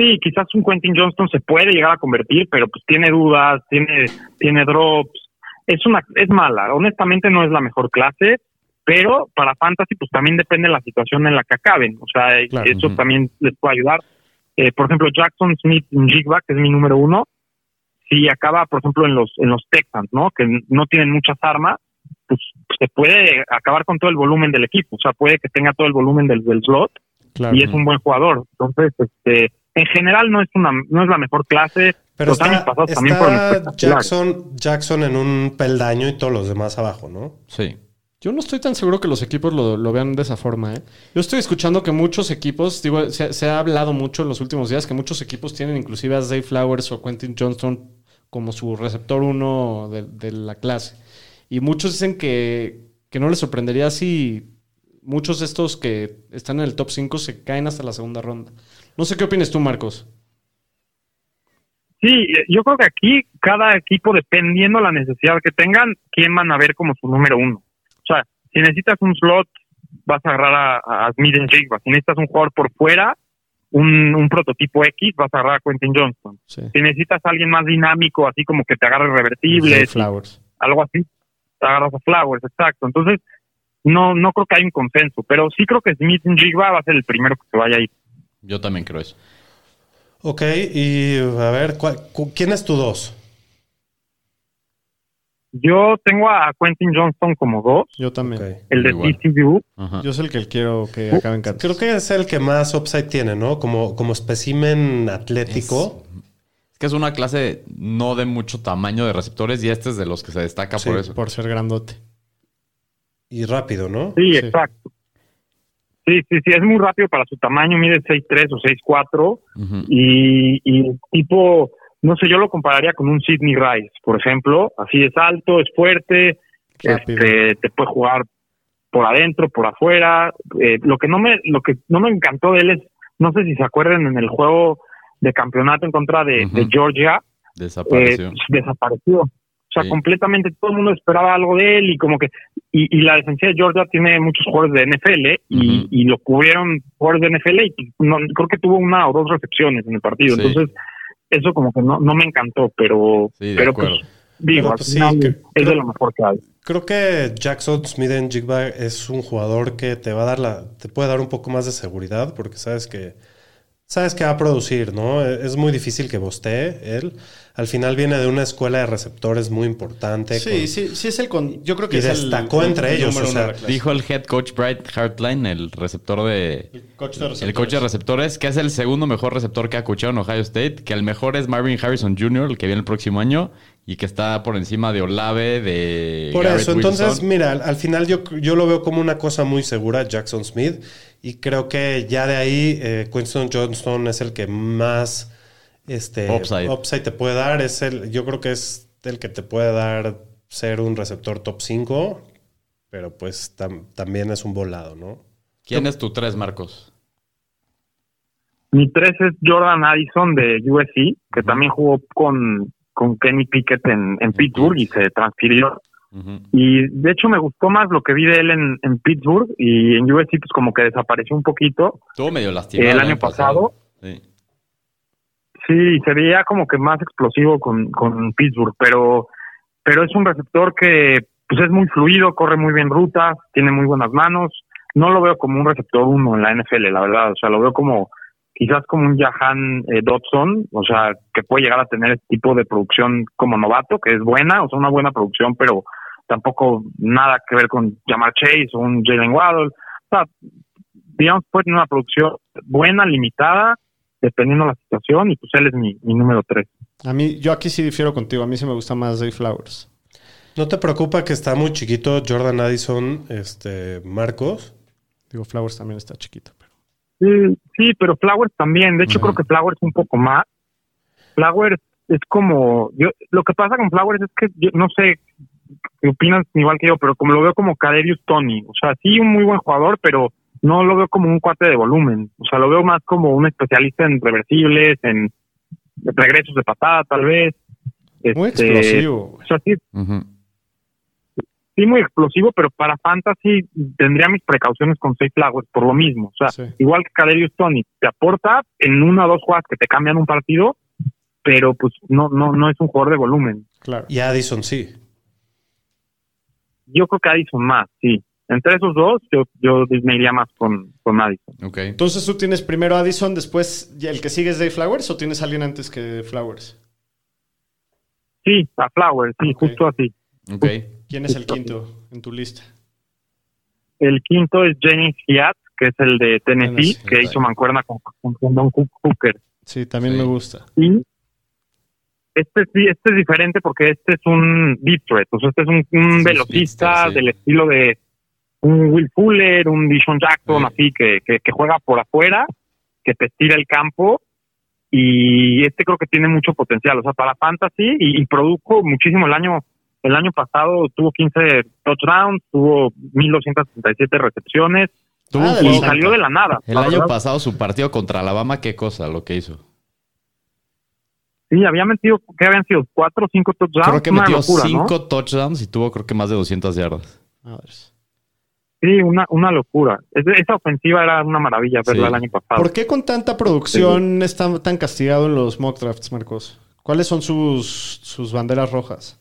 sí, quizás un Quentin Johnston se puede llegar a convertir, pero pues tiene dudas, tiene tiene drops, es una es mala, honestamente no es la mejor clase, pero para fantasy pues también depende de la situación en la que acaben, o sea,
Claro,
eso también les puede ayudar. Eh, por ejemplo, Jackson Smith Jigba, que es mi número uno, si acaba, por ejemplo, en los en los Texans, ¿no? Que no tienen muchas armas, pues se puede acabar con todo el volumen del equipo, o sea, puede que tenga todo el volumen del, del slot
Claro.
y es un buen jugador. Entonces, este, en general no es una no es la mejor clase.
Pero
los años
está,
pasados también fueron.
Jackson, Jackson en un peldaño y todos los demás abajo, ¿no?
Sí.
Yo no estoy tan seguro que los equipos lo, lo vean de esa forma. ¿eh? Yo estoy escuchando que muchos equipos, digo, se, se ha hablado mucho en los últimos días que muchos equipos tienen inclusive a Zay Flowers o Quentin Johnston como su receptor uno de, de la clase. Y muchos dicen que, que no les sorprendería si muchos de estos que están en el top 5 se caen hasta la segunda ronda. No sé qué opinas tú, Marcos.
Sí, yo creo que aquí cada equipo, dependiendo la necesidad que tengan, quién van a ver como su número uno. O sea, si necesitas un slot, vas a agarrar a, a Smith and Jigba. Si necesitas un jugador por fuera, un, un prototipo X, vas a agarrar a Quentin Johnston.
Sí.
Si necesitas a alguien más dinámico, así como que te agarre
Flowers.
algo así, te agarras a Flowers, exacto. Entonces, no no creo que haya un consenso, pero sí creo que Smith and Jigba va a ser el primero que se vaya a ir.
Yo también creo eso.
Ok, y a ver, ¿cuál- cu- ¿quién es tu dos?
Yo tengo a Quentin Johnston como dos,
Yo también.
El de
Igual.
TCU.
Ajá.
Yo soy el que quiero que acabe en Kansas.
Creo que es el que más upside tiene, ¿no? Como, como espécimen atlético.
Es que es una clase no de mucho tamaño de receptores y este es de los que se destaca
Sí,
por eso.
Por ser grandote.
Y rápido, ¿no?
Sí,
Sí.
exacto. Sí, sí, sí, es muy rápido para su tamaño, mide 6'3 o 6'4
Ujú.
y, y tipo, no sé, yo lo compararía con un Sidney Rice, por ejemplo, así es alto, es fuerte, este, te puede jugar por adentro, por afuera. Eh, lo que no me, lo que no me encantó de él es, no sé si se acuerdan en el juego de campeonato en contra de, Georgia,
Desapareció.
eh, desapareció. O sea,
Sí.
completamente todo el mundo esperaba algo de él y como que y, y la defensiva de Georgia tiene muchos jugadores de NFL y,
Ujú.
y lo cubrieron jugadores de NFL y no- creo que tuvo una o dos recepciones en el partido.
Sí.
Entonces, eso como que no, no me encantó, pero,
Sí, de
pero
acuerdo.
pues digo, al
pues,
final es
creo-
de lo mejor que hay.
Creo que Jackson Smith en Jigba es un jugador que te va a dar la, te puede dar un poco más de seguridad porque sabes que sabes que va a producir, ¿no? Es muy difícil que bostee él. Al final viene de una escuela de receptores muy importante.
Sí,
con-
sí, sí es el con. Yo creo que
Y
es
destacó
el,
entre ellos, o sea.
Dijo el head coach Bright Hartline, el receptor de.
el coach de
El coach de receptores, que es el segundo mejor receptor que ha coachado en Ohio State, que el mejor es Marvin Harrison Jr., el que viene el próximo año, y que está por encima de Olave, de.
Por
Garrett
eso, entonces,
Wilson.
mira, al, al final yo, yo lo veo como una cosa muy segura, Jackson Smith, y creo que ya de ahí eh, Winston Johnston es el que más este,
Upside.
te puede dar. Es el, yo creo que es el que te puede dar ser un receptor top 5, pero pues tam- también es un volado, ¿no?
¿Quién es tu tres, Marcos?
Mi tres es Jordan Addison de USC, que también jugó con, con Kenny Pickett en, en Pittsburgh y se transfirió. Y de hecho me gustó más lo que vi de él en, en Pittsburgh y en USC pues como que desapareció un poquito.
Estuvo medio lastimado.
El año pasado.
Sí.
Sí, se veía como que más explosivo con, con Pittsburgh, pero, pero es un receptor que pues es muy fluido, corre muy bien rutas, tiene muy buenas manos. No lo veo como un receptor uno en la NFL, la verdad. O sea, lo veo como quizás como un Jahan eh, Dodson, o sea, que puede llegar a tener este tipo de producción como novato, que es buena, o sea, una buena producción, pero tampoco nada que ver con Jamar Chase o un Jalen Waddle. O sea, digamos, puede tener una producción buena, limitada, dependiendo de la situación, y pues él es mi, mi número tres.
A mí, yo aquí sí difiero contigo. A mí sí me gusta más Zay Flowers.
¿No te preocupa que está muy chiquito Jordan Addison, este, Marcos?
Digo, Flowers también está chiquito.
Sí, sí, pero Flowers también. De hecho, creo que Flowers un poco más. Flowers es como. yo Lo que pasa con Flowers es que yo no sé qué opinas igual que yo, pero como lo veo como Caderius Tony. O sea, sí, un muy buen jugador, pero no lo veo como un cuate de volumen. O sea, lo veo más como un especialista en reversibles, en regresos de patada, tal vez.
Muy
Este,
explosivo.
O sea, sí,
Ujú.
Sí muy explosivo, pero para fantasy tendría mis precauciones con Safe Flowers por lo mismo. O sea,
Sí.
igual que Caderius Tony, te aporta en una o dos jugadas que te cambian un partido, pero pues no no no es un jugador de volumen.
Claro.
Y Addison sí.
Yo creo que Addison más, sí. Entre esos dos, yo, yo me iría más con, con Addison.
Ok.
Entonces tú tienes primero Addison, después el que sigue es Zay Flowers o tienes a alguien antes que Flowers?
Sí, a Flowers, sí, justo así.
Ok.
¿Quién es el quinto en tu lista?
El quinto es Jennings Fiat, que es el de Tennessee,
Tennessee,
que hizo mancuerna con, con, con Don Cook- Hooker.
Sí, también
Sí.
me gusta.
Y este, sí- este es diferente porque este es un deep threat, o sea, este es un, un
Sí,
velocista
sí.
del estilo de un Will Fuller, un Dishon Jackson,
Sí.
así que, que, que juega por afuera, que te estira el campo y este creo que tiene mucho potencial, o sea, para fantasy y, y produjo muchísimo el año el año pasado tuvo 15 touchdowns, tuvo 1267 recepciones
Tuvo
Ah,
y salió de la nada.
El
la
año
verdad.
pasado su partido contra Alabama, qué cosa lo que hizo.
Sí, había metido, que habían sido? ¿Cuatro o cinco touchdowns?
Creo que
Una
metió
locura, ¿no?
cinco touchdowns y tuvo creo que más de 200 yardas.
A ver.
Sí, una, una locura. Es- esa ofensiva era una maravilla verla
Sí.
el año pasado.
¿Por qué con tanta producción está tan castigado en los mock drafts, Marcos? ¿Cuáles son sus, sus banderas rojas?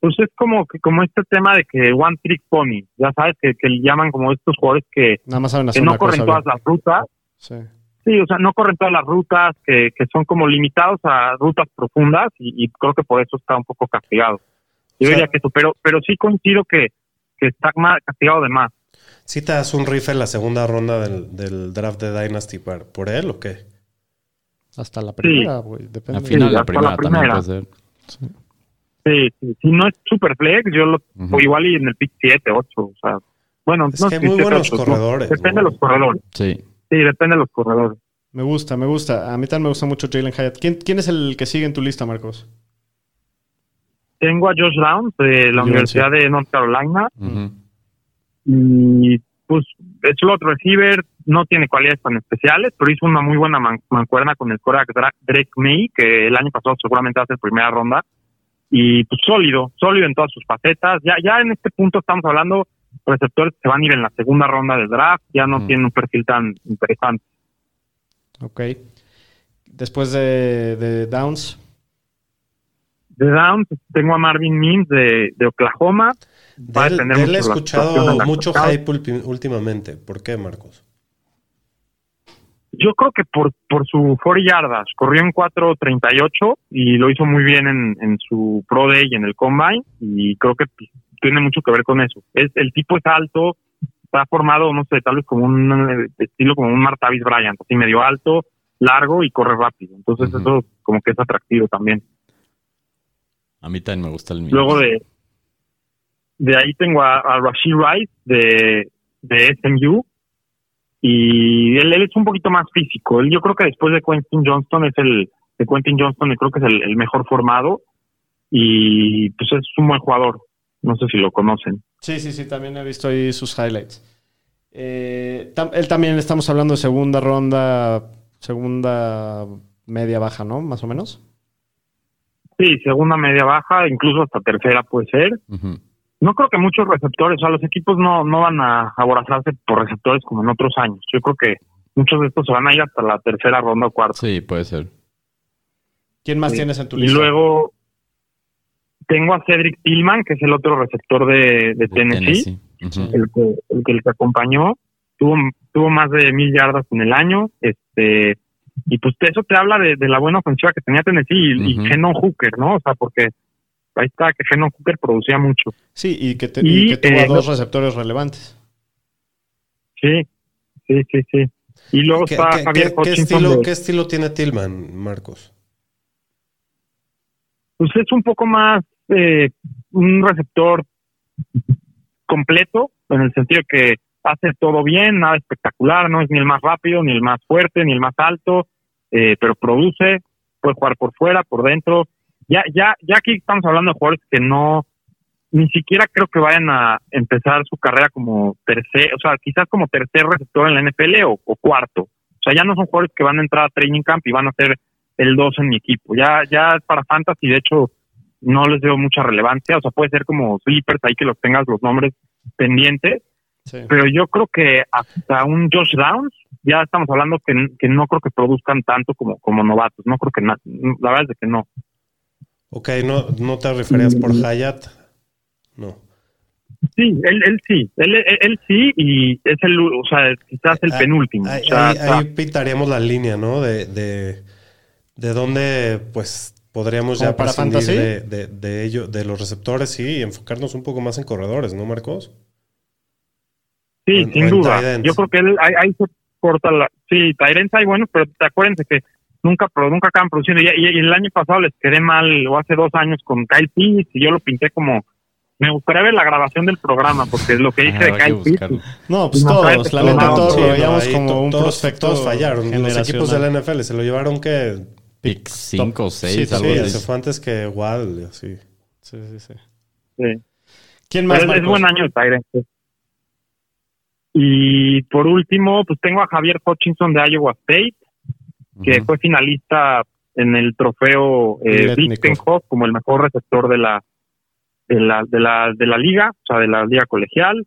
Pues es como que como este tema de que one trick pony, ya sabes, que, que le llaman como estos jugadores que,
Nada más saben
que
hacer
no corren
cosa.
todas
bien.
las rutas.
Sí.
Sí, o sea, no corren todas las rutas, que, que son como limitados a rutas profundas y, y creo que por eso está un poco castigado. Yo
O sea-
diría que eso, pero, pero sí coincido que, que está más castigado de más.
¿Sí te das un riff en la segunda ronda del, del draft de Dynasty por, por él o qué?
Hasta la primera, güey. Depende.
Al final, la
la
primera también
primera.
puede ser.
Sí, sí, si no es super flex, yo lo,
Ujú.
o igual y en el pick 7, 8, o sea, bueno,
Es
no
que
si
muy
siete,
buenos
ocho, no,
corredores,
Depende de los corredores.
Sí.
Sí, depende de los corredores.
Me gusta, me gusta. A mí también me gusta mucho Jalen Hyatt. ¿Quién, quién es el que sigue en tu lista, Marcos?
Tengo a Josh Downs de la. Universidad de North Carolina y pues es slot receiver, no tiene cualidades tan especiales, pero hizo una muy buena man- mancuerna con el Dra- Drake May, que el año pasado seguramente va a ser primera ronda. Y pues sólido, sólido en todas sus facetas. Ya, ya en este punto estamos hablando receptores que van a ir en la segunda ronda del draft, ya no
Ujú.
tienen un perfil tan interesante.
Ok. Después de, de Downs.
De Downs tengo a Marvin Mims de, de Oklahoma. Va a
De él, he escuchado mucho hype últimamente. ¿Por qué, Marcos?
Yo creo que por, por su 40 yardas, corrió en 4.38 y lo hizo muy bien en, en su Pro Day y en el Combine y creo que tiene mucho que ver con eso. Es, el tipo es alto, está formado, no sé, tal vez como un eh, estilo como un Martavis Bryant, así medio alto, largo y corre rápido. Entonces eso como que es atractivo también.
A mí también me gusta el mío.
Luego de de ahí tengo a, a Rashid Rice de, de SMU y él, él es un poquito más físico. Él, yo creo que después de Quentin Johnston es el de Quentin Johnston, yo creo que es el, el mejor formado y pues es un buen jugador. No sé si lo conocen.
Sí, sí, sí, también he visto ahí sus highlights. Eh, tam- él también estamos hablando de segunda ronda, segunda media baja, ¿no? Más o menos.
Sí, segunda media baja, incluso hasta tercera puede ser.
Ujú.
No creo que muchos receptores, o sea, los equipos no, no van a aborazarse por receptores como en otros años. Yo creo que muchos de estos se van a ir hasta la tercera ronda o cuarta.
Sí, puede ser.
¿Quién más
Sí.
tienes en tu
Y
lista?
luego tengo a Cedric Tillman, que es el otro receptor de, de
De
Tennessee,
Ujú.
El, que, el que el que acompañó. Tuvo, tuvo más de mil yardas en el año. este Y pues eso te habla de, de la buena ofensiva que tenía Tennessee y, y
Ujú.
Genon Hooker, ¿no? O sea, porque ahí está que Genon Hooker producía mucho.
Sí, y que, te-
Y,
y que tuvo
eh,
dos receptores relevantes.
Sí, sí, sí, sí. Y luego
¿Qué,
está
qué-
Javier
qué- estilo,
de-
qué estilo tiene Tillman, Marcos?
pues es un poco más eh, un receptor completo, en el sentido de que hace todo bien, nada espectacular, no es ni el más rápido, ni el más fuerte, ni el más alto, eh, pero produce, puede jugar por fuera, por dentro. Ya, ya, ya aquí estamos hablando de jugadores que no, ni siquiera creo que vayan a empezar su carrera como tercer, o sea, quizás como tercer receptor en la NFL o, o cuarto. O sea, ya no son jugadores que van a entrar a training camp y van a ser el 2 en mi equipo. Ya, ya es para fantasy, de hecho, no les veo mucha relevancia. O sea, puede ser como sleepers ahí que los tengas los nombres pendientes.
Sí.
Pero yo creo que hasta un Josh Downs, ya estamos hablando que, que no creo que produzcan tanto como, como novatos. No creo que, na- la verdad es que no.
Ok, no, no te referías por
Mm.
Hayat. No.
Sí, él, él sí, él, él, él sí, y es el, o sea, quizás el
Ah,
penúltimo.
Ahí,
o sea,
ahí- la línea, ¿no? De, de, de dónde, pues, podríamos ya
¿Como para
de, de, de ello, de los receptores, sí, y enfocarnos un poco más en corredores, ¿no, Marcos?
Sí,
O
sin
o
duda. Yo creo que él, ahí, ahí se corta la. Sí, Tyrants hay buenos, pero te acuérdense que nunca pero nunca acaban produciendo. Y, y- y el año pasado les quedé mal, o hace dos años, con Kyle Pitts, y yo lo pinté como. Me gustaría ver la grabación del programa, porque es lo que dije
Ah,
de Kyle Pitts.
No, pues
No,
todos. La neta, todos
sí,
lo veíamos
ahí
como un prospecto.
todos fallaron. Los equipos de la NFL se lo llevaron que...
Pick 5 o 6,
Sí,
algo
Sí,
sí,
se fue antes que así.
Sí, sí, sí.
Sí.
¿Quién más?
Es, buen año Tyrants. sí. Y por último, pues tengo a Javier Hutchinson de Iowa State, que fue finalista en el trofeo eh. Bistenhoff como el mejor receptor de la, de la de la de la liga, o sea, de la liga colegial.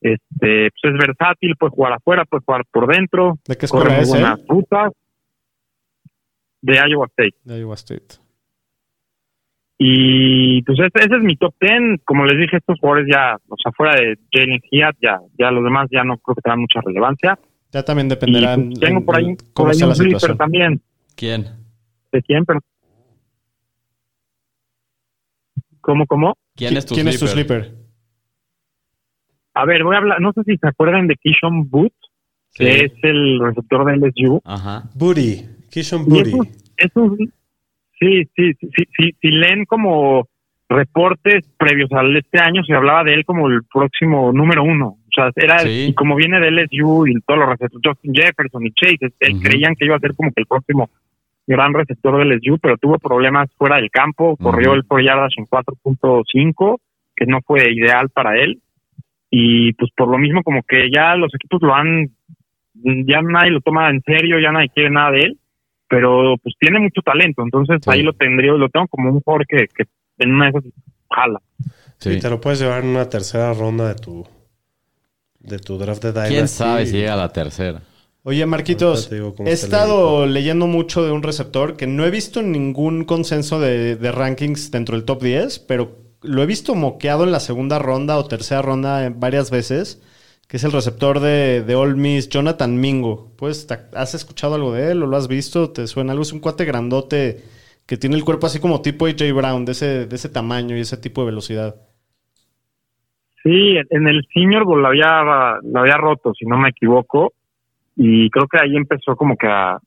Este, pues es versátil, puede jugar afuera, puede jugar por dentro,
¿De qué
corre
escuela es
buenas
él?
rutas. De Iowa State.
De Iowa State.
Y pues ese, ese es mi top 10. Como les dije, estos jugadores ya, o sea, fuera de Jalen Hiat, ya, ya los demás ya no creo que tengan mucha relevancia.
Ya también
Y
dependerá
pues,
en-
tengo por ahí, por ahí un
situación.
también.
¿Quién?
¿De quién? Pero, ¿Cómo, cómo?
¿Quién es tu
¿Quién es tu
sleeper?
A ver, voy a hablar, no sé si se acuerdan de Kishon Booth, que
Sí.
es el receptor de LSU.
Ajá.
Booty. Kishon Booty.
es un- sí, sí, sí, sí, sí, si leen como reportes previos al este año, se hablaba de él como el próximo número uno. O sea, era,
Sí.
y como viene de LSU y todos los receptores, Justin Jefferson y Chase, él creían que iba a ser como que el próximo gran receptor de LSU, pero tuvo problemas fuera del campo, corrió el por yardas en 4.5, que no fue ideal para él. Y pues por lo mismo como que ya los equipos lo han, ya nadie lo toma en serio, ya nadie quiere nada de él, pero pues tiene mucho talento, entonces
Sí.
ahí lo tendría, lo tengo como un jugador que, que en una de esas jala.
Sí.
Y te lo puedes llevar en una tercera ronda de tu, de tu draft de Dynasty.
¿Quién sabe si llega a la tercera?
Oye, Marquitos, he estado leyendo mucho de un receptor que no he visto ningún consenso de, de rankings dentro del top 10, pero lo he visto moqueado en la segunda ronda o tercera ronda varias veces, que es el receptor de, de Ole Miss, Jonathan Mingo. Pues, ¿te- ¿has escuchado algo de él o lo has visto? ¿Te suena algo? Es un cuate grandote que tiene el cuerpo así como tipo AJ Brown, de ese, de ese tamaño y ese tipo de velocidad.
Sí, en el Senior Bowl lo había, lo había roto, si no me equivoco, y creo que ahí empezó como que a, a-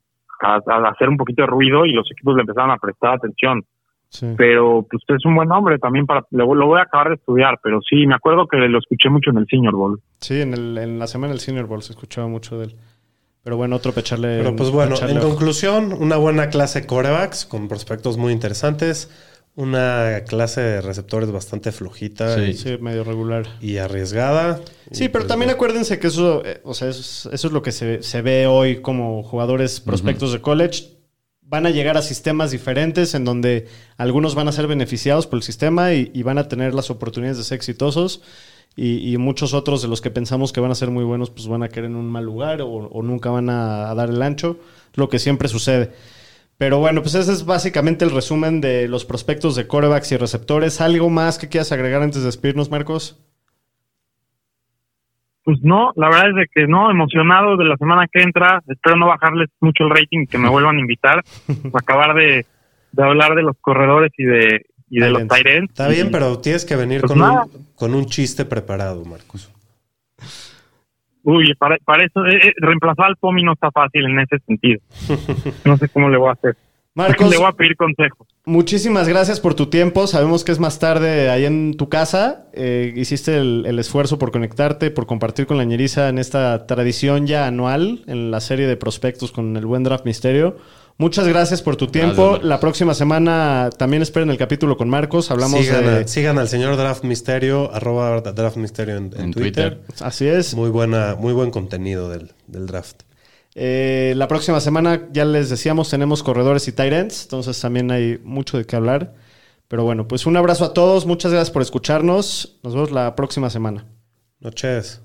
a hacer un poquito de ruido y los equipos le empezaron a prestar atención.
Sí.
Pero pues es un buen hombre también para, lo, lo voy a acabar de estudiar, pero sí, me acuerdo que lo escuché mucho en el Senior Bowl.
Sí, en, el- en la semana del Senior Bowl se escuchaba mucho de él. Pero bueno, otro pecharle.
Pero pues bueno, en
ojo.
conclusión, una buena clase de corebacks con prospectos muy interesantes. Una clase de receptores bastante flojita
Sí.
y,
Sí, medio regular.
y arriesgada.
Sí,
Y,
pero
pues,
también acuérdense que eso, eh, o sea, eso es, eso es lo que se, se ve hoy como jugadores prospectos de college. Van a llegar a sistemas diferentes en donde algunos van a ser beneficiados por el sistema y, y van a tener las oportunidades de ser exitosos. Y, y muchos otros de los que pensamos que van a ser muy buenos, pues van a quedar en un mal lugar o, o nunca van a, a dar el ancho, lo que siempre sucede. Pero bueno, pues ese es básicamente el resumen de los prospectos de corebacks y receptores. ¿Algo más que quieras agregar antes de despedirnos, Marcos?
Pues no, la verdad es de que no, emocionado de la semana que entra, espero no bajarles mucho el rating, que me vuelvan a invitar, para [LAUGHS] acabar de, de hablar de los corredores y de, y de los
ends.
Está bien, pero tienes que venir
Pues
con, un, con un chiste preparado, Marcos.
Uy, para, para eso, eh, eh, reemplazar al POMI no está fácil en ese sentido. No sé cómo le voy a hacer.
Marcos,
Le voy a pedir consejos.
muchísimas gracias por tu tiempo. Sabemos que es más tarde ahí en tu casa. Eh, hiciste el, el esfuerzo por conectarte, por compartir con la ñeriza en esta tradición ya anual en la serie de prospectos con el buen draft misterio. Muchas gracias por tu tiempo. La próxima semana también esperen el capítulo con Marcos. Hablamos
sigan,
de...
a- sigan al señor Draft Misterio, arroba Draft Misterio en, en
En
Twitter.
Twitter.
Así es.
Muy, buena, muy buen contenido del, del draft.
Eh, la próxima semana, ya les decíamos, tenemos corredores y tight ends, entonces también hay mucho de qué hablar. Pero bueno, pues un abrazo a todos, muchas gracias por escucharnos. Nos vemos la próxima semana.
Noches.